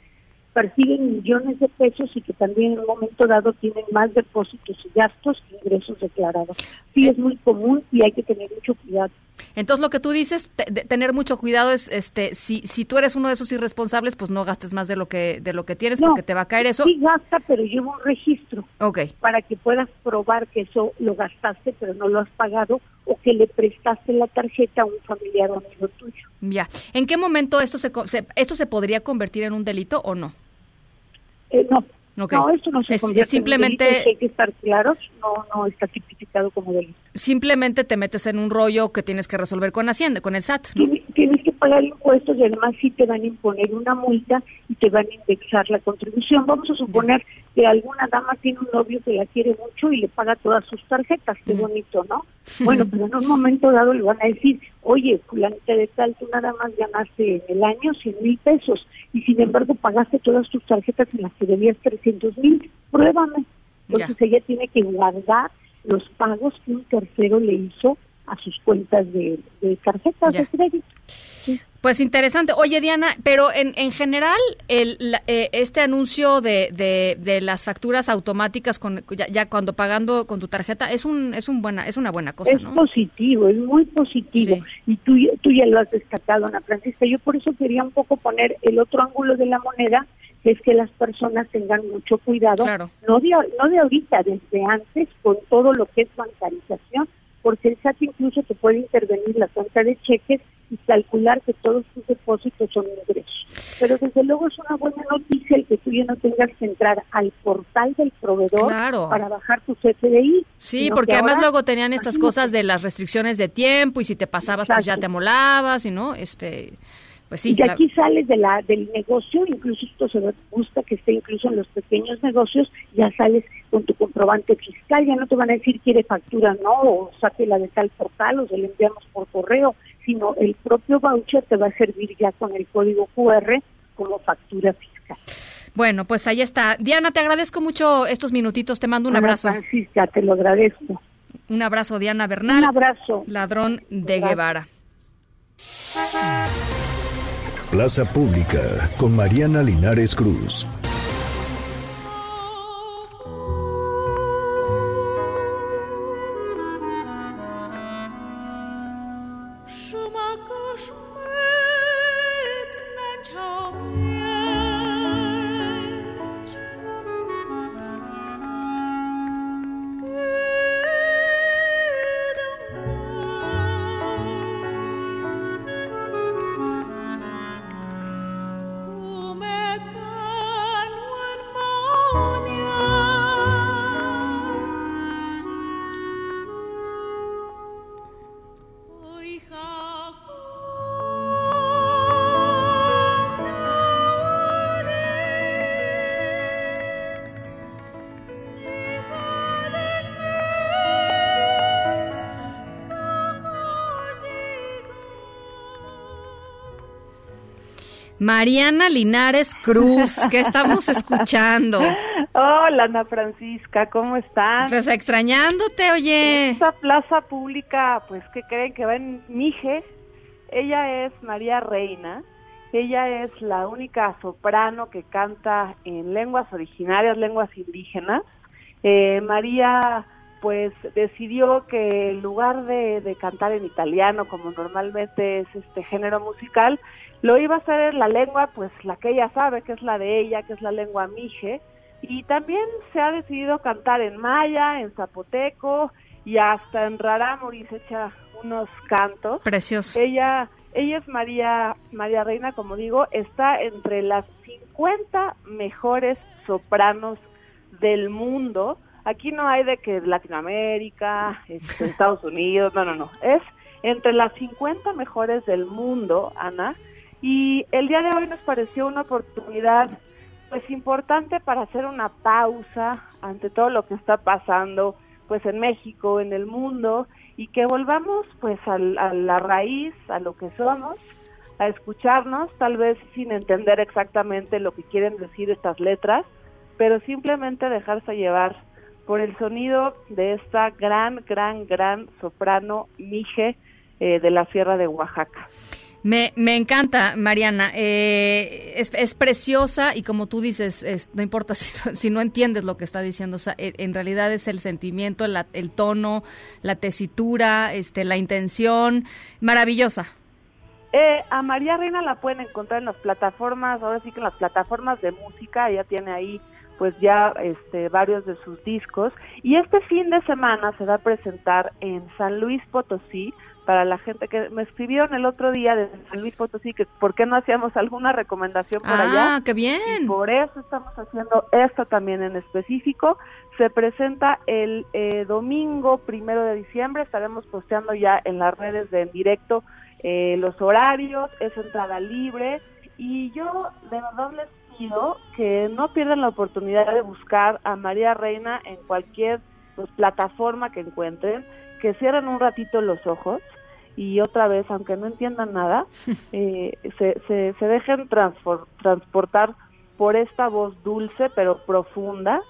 perciben millones de pesos y que también en un momento dado tienen más depósitos y gastos que ingresos declarados. Sí, es muy común y hay que tener mucho cuidado. Entonces lo que tú dices, tener mucho cuidado es, este, si, si tú eres uno de esos irresponsables, pues no gastes más de lo que, de lo que tienes, No, porque te va a caer eso. Sí gasta, pero lleva un registro Ok. para que puedas probar que eso lo gastaste, pero no lo has pagado, o que le prestaste la tarjeta a un familiar o amigo tuyo. Ya. ¿En qué momento esto se, se- esto se podría convertir en un delito o no? Eh, no, Ok. no, esto no se Es- es simplemente- en delito, hay que estar claros, no, no está tipificado como delito. simplemente te metes en un rollo que tienes que resolver con Hacienda, con el SAT. ¿no? Tienes, tienes que pagar impuestos y además sí te van a imponer una multa y te van a indexar la contribución. Vamos a suponer que alguna dama tiene un novio que la quiere mucho y le paga todas sus tarjetas, qué bonito, ¿no? Bueno, pero en un momento dado le van a decir, oye, fulanita de tal, tú nada más ganaste en el año 100 mil pesos y sin embargo pagaste todas tus tarjetas en las que debías 300 mil, pruébame. Entonces ella tiene que guardar los pagos que un tercero le hizo a sus cuentas de, de tarjetas Ya. de crédito. Pues interesante. Oye, Diana, pero en, en general, el, la- eh, este anuncio de, de, de las facturas automáticas con, ya, ya cuando pagando con tu tarjeta es un es un buena es una buena cosa, es ¿no? positivo, es muy positivo. Y tú, tú ya lo has destacado, Ana Francisca. Yo por eso quería un poco poner el otro ángulo de la moneda, que es que las personas tengan mucho cuidado, no, de, no de ahorita, desde antes, con todo lo que es bancarización, porque el SAT incluso te puede intervenir la cuenta de cheques y calcular que todos tus depósitos son ingresos. Pero desde luego es una buena noticia el que tú ya no tengas que entrar al portal del proveedor Claro. para bajar tu CFDI. Sí, porque que además ahora- luego tenían estas imagínate, cosas de las restricciones de tiempo y si te pasabas pues ya te molabas y no, este pues sí. y de aquí sales de la, del negocio, incluso esto se busca que esté incluso en los pequeños negocios, ya sales con tu comprobante fiscal, ya no te van a decir quiere factura, no, o sáquela de tal portal o se la enviamos por correo, sino el propio voucher te va a servir ya con el código QR como factura fiscal. Bueno, pues ahí está. Diana, te agradezco mucho estos minutitos, te mando un Ana abrazo. Francisca, te lo agradezco. Un abrazo, Diana Bernal. Un abrazo. Ladrón de Gracias. Guevara. Plaza Pública con Mariana Linares Cruz. Mariana Linares Cruz, ¿qué estamos escuchando? Hola, Ana Francisca, ¿cómo están? Pues extrañándote, oye. Esta plaza pública, pues, ¿qué creen? Que va en Mije. Ella es María Reina. Ella es la única soprano que canta en lenguas originarias, lenguas indígenas. Eh, María, pues, decidió que en lugar de, de cantar en italiano, como normalmente es este género musical, lo iba a hacer en la lengua, pues, la que ella sabe, que es la de ella, que es la lengua mije. Y también se ha decidido cantar en maya, en zapoteco y hasta en rarámuri se echa unos cantos. Precioso. Ella, ella es María, María Reina, como digo, está entre las 50 mejores sopranos del mundo. Aquí no hay de que Latinoamérica, este, Estados Unidos, no, no, no. Es entre las 50 mejores del mundo, Ana. Y el día de hoy nos pareció una oportunidad pues importante para hacer una pausa ante todo lo que está pasando pues en México, en el mundo y que volvamos pues al- a, la raíz, a lo que somos, a escucharnos, tal vez sin entender exactamente lo que quieren decir estas letras, pero simplemente dejarse llevar por el sonido de esta gran, gran, gran soprano Mije eh, de la Sierra de Oaxaca. Me, me encanta, Mariana. Eh, es, es preciosa y como tú dices, es- no importa si no, si no entiendes lo que está diciendo. o sea, en, realidad es el sentimiento, la- el tono, la tesitura, este, la intención. Maravillosa. Eh, a María Reina la pueden encontrar en las plataformas, ahora sí que en las plataformas de música, ella tiene ahí pues ya este varios de sus discos y este fin de semana se va a presentar en San Luis Potosí para la gente que me escribieron el otro día de San Luis Potosí que por qué no hacíamos alguna recomendación por Ah, allá. qué bien. Y por eso estamos haciendo esto también en específico. se presenta el eh, domingo primero de diciembre. Estaremos posteando ya en las redes de en directo eh, los horarios, es entrada libre. Y yo de verdad les que no pierdan la oportunidad de buscar a María Reina en cualquier pues, plataforma que encuentren, que cierren un ratito los ojos y otra vez, aunque no entiendan nada, eh, se, se, se dejen transportar por esta voz dulce pero profunda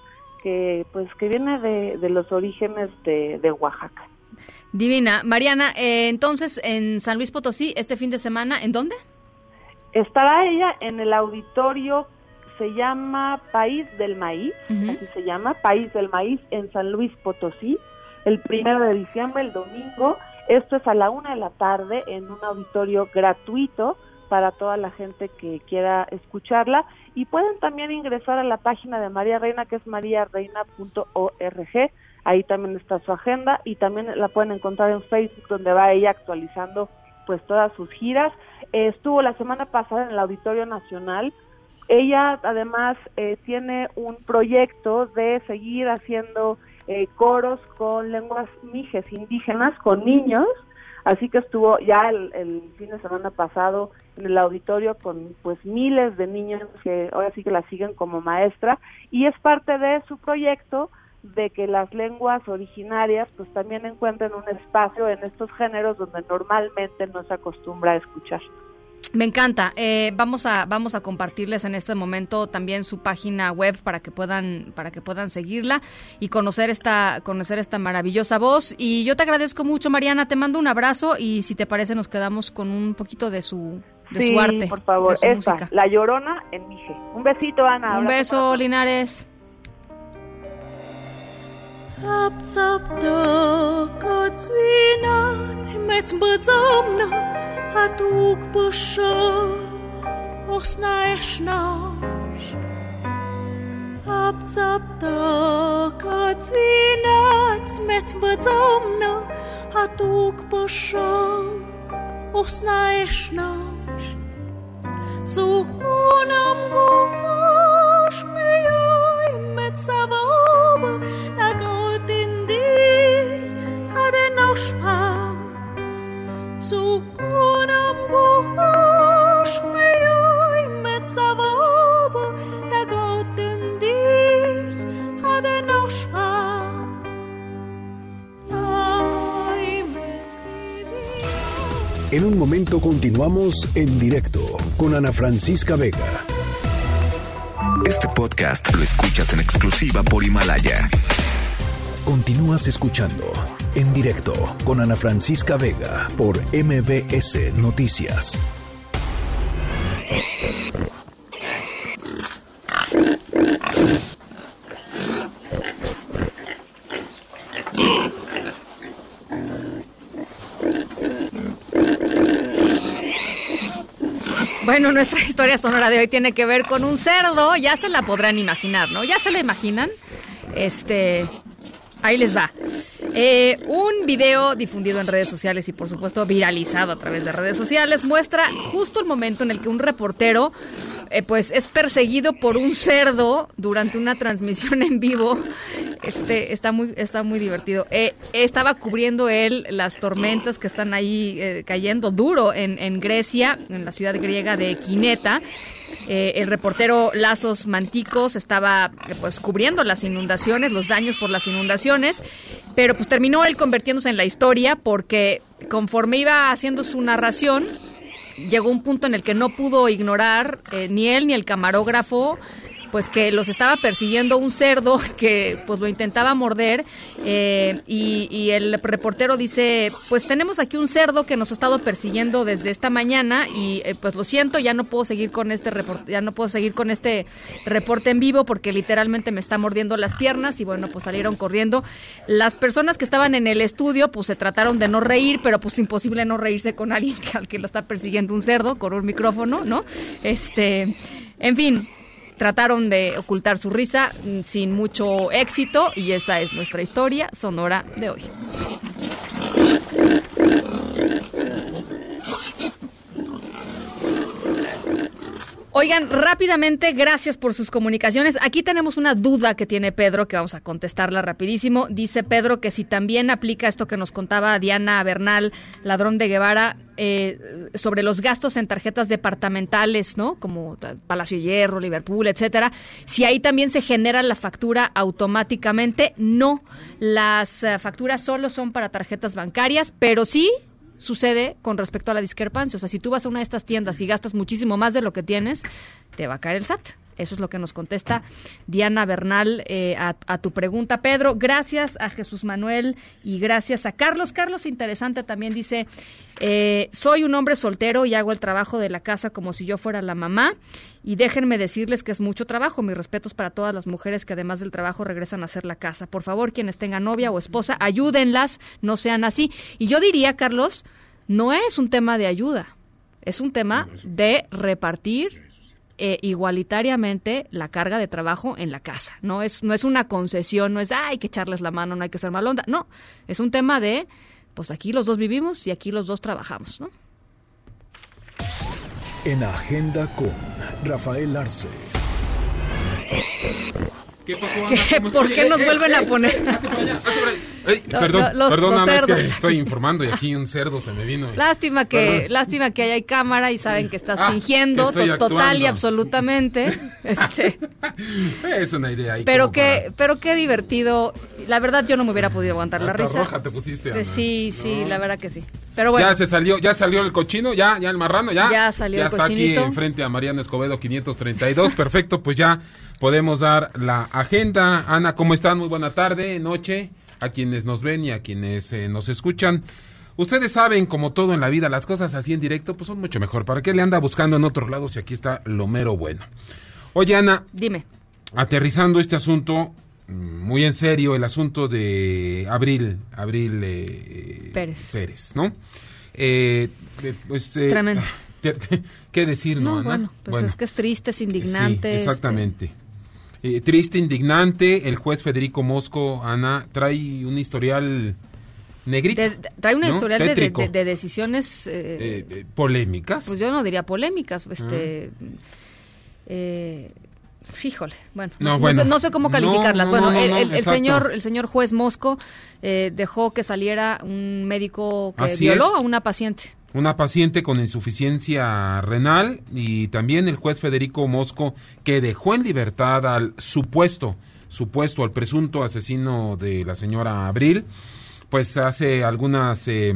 que pues que viene de, de los orígenes de, de Oaxaca. Divina. Mariana, eh, entonces en San Luis Potosí, este fin de semana, ¿en dónde? Estará ella en el auditorio, se llama País del Maíz, así se llama, País del Maíz en San Luis Potosí, el primero de diciembre, el domingo. Esto es a la una de la tarde en un auditorio gratuito para toda la gente que quiera escucharla. Y pueden también ingresar a la página de María Reina, que es mariareina.org. Ahí también está su agenda y también la pueden encontrar en Facebook, donde va ella actualizando pues todas sus giras. Eh, estuvo la semana pasada en el Auditorio Nacional. Ella además eh, tiene un proyecto de seguir haciendo eh, coros con lenguas mijes indígenas, con niños. Así que estuvo ya el, el fin de semana pasado en el auditorio con pues miles de niños que ahora sí que la siguen como maestra y es parte de su proyecto de que las lenguas originarias pues también encuentren un espacio en estos géneros donde normalmente no se acostumbra a escuchar. Me encanta. Eh, vamos a vamos a compartirles en este momento también su página web para que puedan para que puedan seguirla y conocer esta conocer esta maravillosa voz. Y yo te agradezco mucho, Mariana. Te mando un abrazo y si te parece nos quedamos con un poquito de su de sí, su arte, por favor, de su esa, música. La Llorona en Mije. Un besito, Ana. Un beso, Linares. Apțaptă cățuina, țimeți mbăzămnă, atuk pășă, osnaieș naș. Apțaptă cățuina, țimeți mbăzămnă, atuk pășă, osnaieș naș. Zukunam guaș mi ai, mețavă obă, En un momento continuamos en directo con Ana Francisca Vega. Este podcast lo escuchas en exclusiva por Himalaya. Continúas escuchando en directo con Ana Francisca Vega por MBS Noticias. Bueno, nuestra historia sonora de hoy tiene que ver con un cerdo. Ya se la podrán imaginar, ¿no? ¿Ya se la imaginan? Este. Ahí les va. Eh, un video difundido en redes sociales y por supuesto viralizado a través de redes sociales muestra justo el momento en el que un reportero eh, pues es perseguido por un cerdo durante una transmisión en vivo. Este está muy está muy divertido. Eh, estaba cubriendo él las tormentas que están ahí eh, cayendo duro en, en Grecia, en la ciudad griega de Quineta. Eh, el reportero Lazos Manticos estaba pues cubriendo las inundaciones, los daños por las inundaciones, pero pues terminó él convirtiéndose en la historia porque conforme iba haciendo su narración, llegó un punto en el que no pudo ignorar eh, ni él ni el camarógrafo pues que los estaba persiguiendo un cerdo que pues lo intentaba morder eh, y, el reportero dice pues tenemos aquí un cerdo que nos ha estado persiguiendo desde esta mañana y eh, pues lo siento ya no puedo seguir con este reporte ya no puedo seguir con este reporte en vivo porque literalmente me está mordiendo las piernas y bueno pues salieron corriendo. Las personas que estaban en el estudio pues se trataron de no reír pero pues imposible no reírse con alguien al que lo está persiguiendo un cerdo con un micrófono no este en fin trataron de ocultar su risa mm, sin mucho éxito y esa es nuestra historia sonora de hoy. Oigan, rápidamente, gracias por sus comunicaciones. Aquí tenemos una duda que tiene Pedro, que vamos a contestarla rapidísimo. Dice Pedro que si también aplica esto que nos contaba Diana Bernal, ladrón de Guevara, eh, sobre los gastos en tarjetas departamentales, ¿no? Como Palacio Hierro, Liverpool, etcétera. Si ahí también se genera la factura automáticamente, no. Las eh, facturas solo son para tarjetas bancarias, pero sí sucede con respecto a la discrepancia. O sea, si tú vas a una de estas tiendas y gastas muchísimo más de lo que tienes, te va a caer el SAT. Eso es lo que nos contesta Diana Bernal eh, a, a, tu pregunta, Pedro. Gracias a Jesús Manuel y gracias a Carlos. Carlos, interesante, también dice, eh, soy un hombre soltero y hago el trabajo de la casa como si yo fuera la mamá. Y déjenme decirles que es mucho trabajo. Mis respetos para todas las mujeres que además del trabajo regresan a hacer la casa. Por favor, quienes tengan novia o esposa, ayúdenlas, no sean así. Y yo diría, Carlos, no es un tema de ayuda, es un tema de repartir eh, igualitariamente la carga de trabajo en la casa. No es, no es una concesión, no es ah, hay que echarles la mano, no hay que ser malonda. No, es un tema de, pues aquí los dos vivimos y aquí los dos trabajamos, ¿no? En Agenda con Rafael Arce. ¿Qué pasó? ¿Qué? ¿Por qué nos vuelven a poner? Ey, Lo- perdón, lo- los- perdón, los nada más que estoy informando y aquí un cerdo se me vino. y- Lástima que, Perdón. lástima que hay cámara y saben que estás Ah, fingiendo que to- total y absolutamente. Este, Es una idea ahí. pero qué, pero qué divertido. La verdad yo no me hubiera podido aguantar la Hasta risa. roja te pusiste, Eh, Ana. Sí, sí, No. la verdad que sí. Pero bueno. Ya se salió, ya salió el cochino, ya, ya el marrano, ya. Ya salió ya el está aquí cochinito. enfrente a Mariano Escobedo 532. Perfecto, pues ya podemos dar la agenda. Ana, ¿cómo están? Muy buena tarde, noche, a quienes nos ven y a quienes eh, nos escuchan. Ustedes saben, como todo en la vida, las cosas así en directo, pues son mucho mejor. ¿Para qué le anda buscando en otros lados si aquí está lo mero bueno? Oye, Ana, Dime. aterrizando este asunto, muy en serio, el asunto de Abril, Abril eh, Pérez. Pérez, ¿no? Eh, eh, pues, eh, Tremendo. ¿Qué decir, no, No, Ana? bueno, pues Bueno, es que es triste, es indignante. Sí, este, exactamente. Eh, triste, indignante, el juez Federico Mosco, Ana, trae un historial negrito. de- trae ¿no? historial de, decisiones, eh, Eh, polémicas. pues yo no diría polémicas, este, eh, híjole, bueno, No, no, sé- bueno. no sé cómo calificarlas. no, bueno, no, no, el, señor, el señor juez Mosco eh, dejó que saliera un médico que Así violó es. a una paciente. Una paciente con insuficiencia renal y también el juez Federico Mosco que dejó en libertad al supuesto, supuesto, al presunto asesino de la señora Abril, pues hace algunas... eh,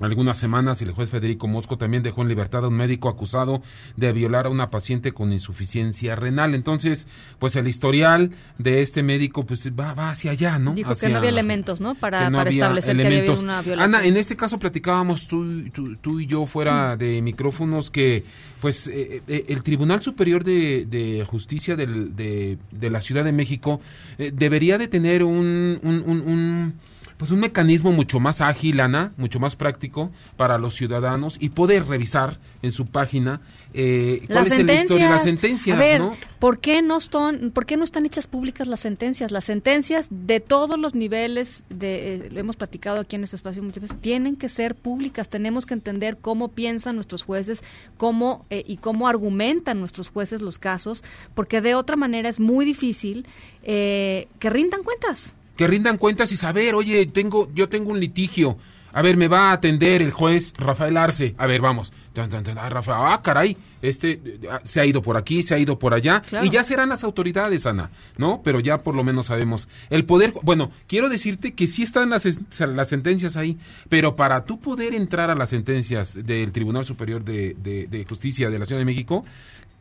algunas semanas el juez Federico Mosco también dejó en libertad a un médico acusado de violar a una paciente con insuficiencia renal. Entonces, pues el historial de este médico pues va, va hacia allá, ¿no? Dijo que no había elementos, ¿no? Para, que no para había establecer que elementos. había una violación. Ana, en este caso platicábamos tú, tú, tú y yo fuera de micrófonos que pues eh, eh, el Tribunal Superior de, de Justicia del- de, de la Ciudad de México eh, debería de tener un, un, un- un, pues un mecanismo mucho más ágil, Ana, mucho más práctico para los ciudadanos y poder revisar en su página eh, cuál es la historia, las sentencias. A ver, ¿no? ¿por qué no están, por qué no están hechas públicas las sentencias? Las sentencias de todos los niveles, de, eh, lo hemos platicado aquí en este espacio muchas veces, tienen que ser públicas. Tenemos que entender cómo piensan nuestros jueces, cómo eh, y cómo argumentan nuestros jueces los casos, porque de otra manera es muy difícil eh, que rindan cuentas. Que rindan cuentas y saber, oye, tengo, yo tengo un litigio. A ver, me va a atender el juez Rafael Arce. A ver, vamos. Ah, Rafa, ah, caray, este ah, se ha ido por aquí, se ha ido por allá. Claro. Y ya serán las autoridades, Ana, ¿no? Pero ya por lo menos sabemos. El poder, bueno, quiero decirte que sí están las, las sentencias ahí, pero para tú poder entrar a las sentencias del Tribunal Superior de, de- de Justicia de la Ciudad de México,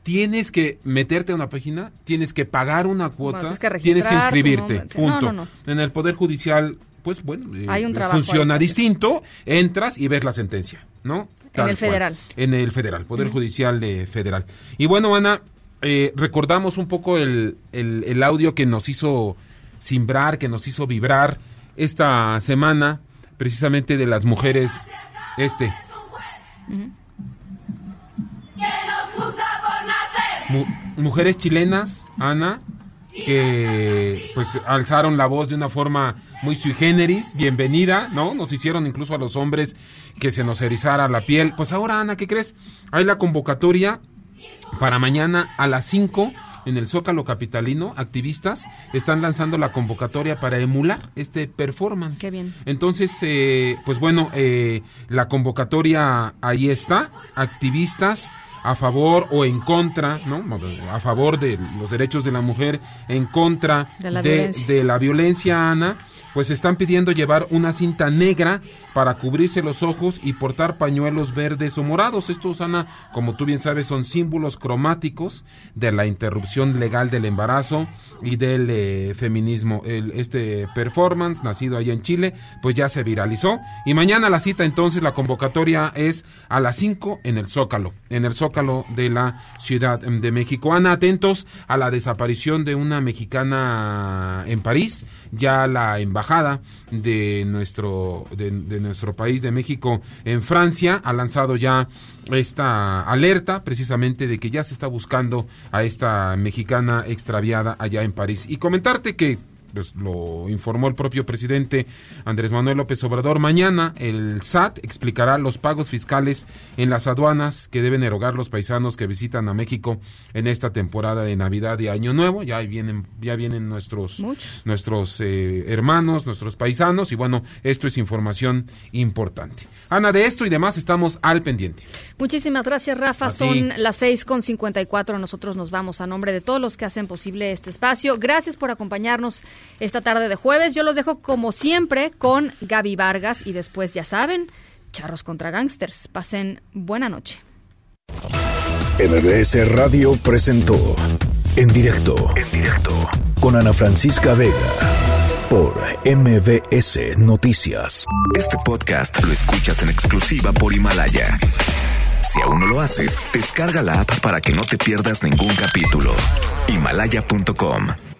tienes que meterte a una página, tienes que pagar una cuota, tienes que tienes inscribirte, no, punto. no, En el Poder Judicial, pues bueno, eh, Hay un trabajo funciona distinto, entras y ves la sentencia, ¿no? En el cual. federal. En el federal, Poder. Judicial de Federal. Y bueno, Ana, eh, recordamos un poco el, el, el audio que nos hizo simbrar, que nos hizo vibrar esta semana, precisamente de las mujeres, este, mu- mujeres chilenas, Ana, que pues alzaron la voz de una forma muy sui generis, bienvenida, ¿no? Nos hicieron incluso a los hombres que se nos erizara la piel. Pues ahora, Ana, ¿qué crees? Hay la convocatoria para mañana a las 5 en el Zócalo Capitalino, activistas están lanzando la convocatoria para emular este performance. Qué bien. Entonces, eh, pues bueno, eh, la convocatoria ahí está, activistas a favor o en contra, ¿no? A favor de los derechos de la mujer, en contra De la de, violencia. de la violencia, Ana, pues están pidiendo llevar una cinta negra para cubrirse los ojos y portar pañuelos verdes o morados. Estos, Ana, como tú bien sabes, son símbolos cromáticos de la interrupción legal del embarazo y del eh, feminismo. El, este performance, nacido allá en Chile, pues ya se viralizó. Y mañana la cita, entonces, la convocatoria es a las 5 en el Zócalo, en el Zócalo de la Ciudad de México. Ana, atentos a la desaparición de una mexicana en París. Ya la embajada de nuestro, de nuestro país, de México, en Francia, ha lanzado ya esta alerta precisamente de que ya se está buscando a esta mexicana extraviada allá en París. Y comentarte que lo informó el propio presidente Andrés Manuel López Obrador. Mañana el SAT explicará los pagos fiscales en las aduanas que deben erogar los paisanos que visitan a México en esta temporada de Navidad y Año Nuevo. Ya vienen, ya vienen nuestros, nuestros eh, hermanos, nuestros paisanos y bueno, esto es información importante. Ana, de esto y demás estamos al pendiente. Muchísimas gracias, Rafa. Son las seis con 54. Nosotros nos vamos a nombre de todos los que hacen posible este espacio. Gracias por acompañarnos esta tarde de jueves. Yo los dejo como siempre con Gaby Vargas y después, ya saben, charros contra gangsters. Pasen buena noche. MBS Radio presentó En directo. En directo. Con Ana Francisca Vega. Por MBS Noticias. Este podcast lo escuchas en exclusiva por Himalaya. Si aún no lo haces, descarga la app para que no te pierdas ningún capítulo. Himalaya.com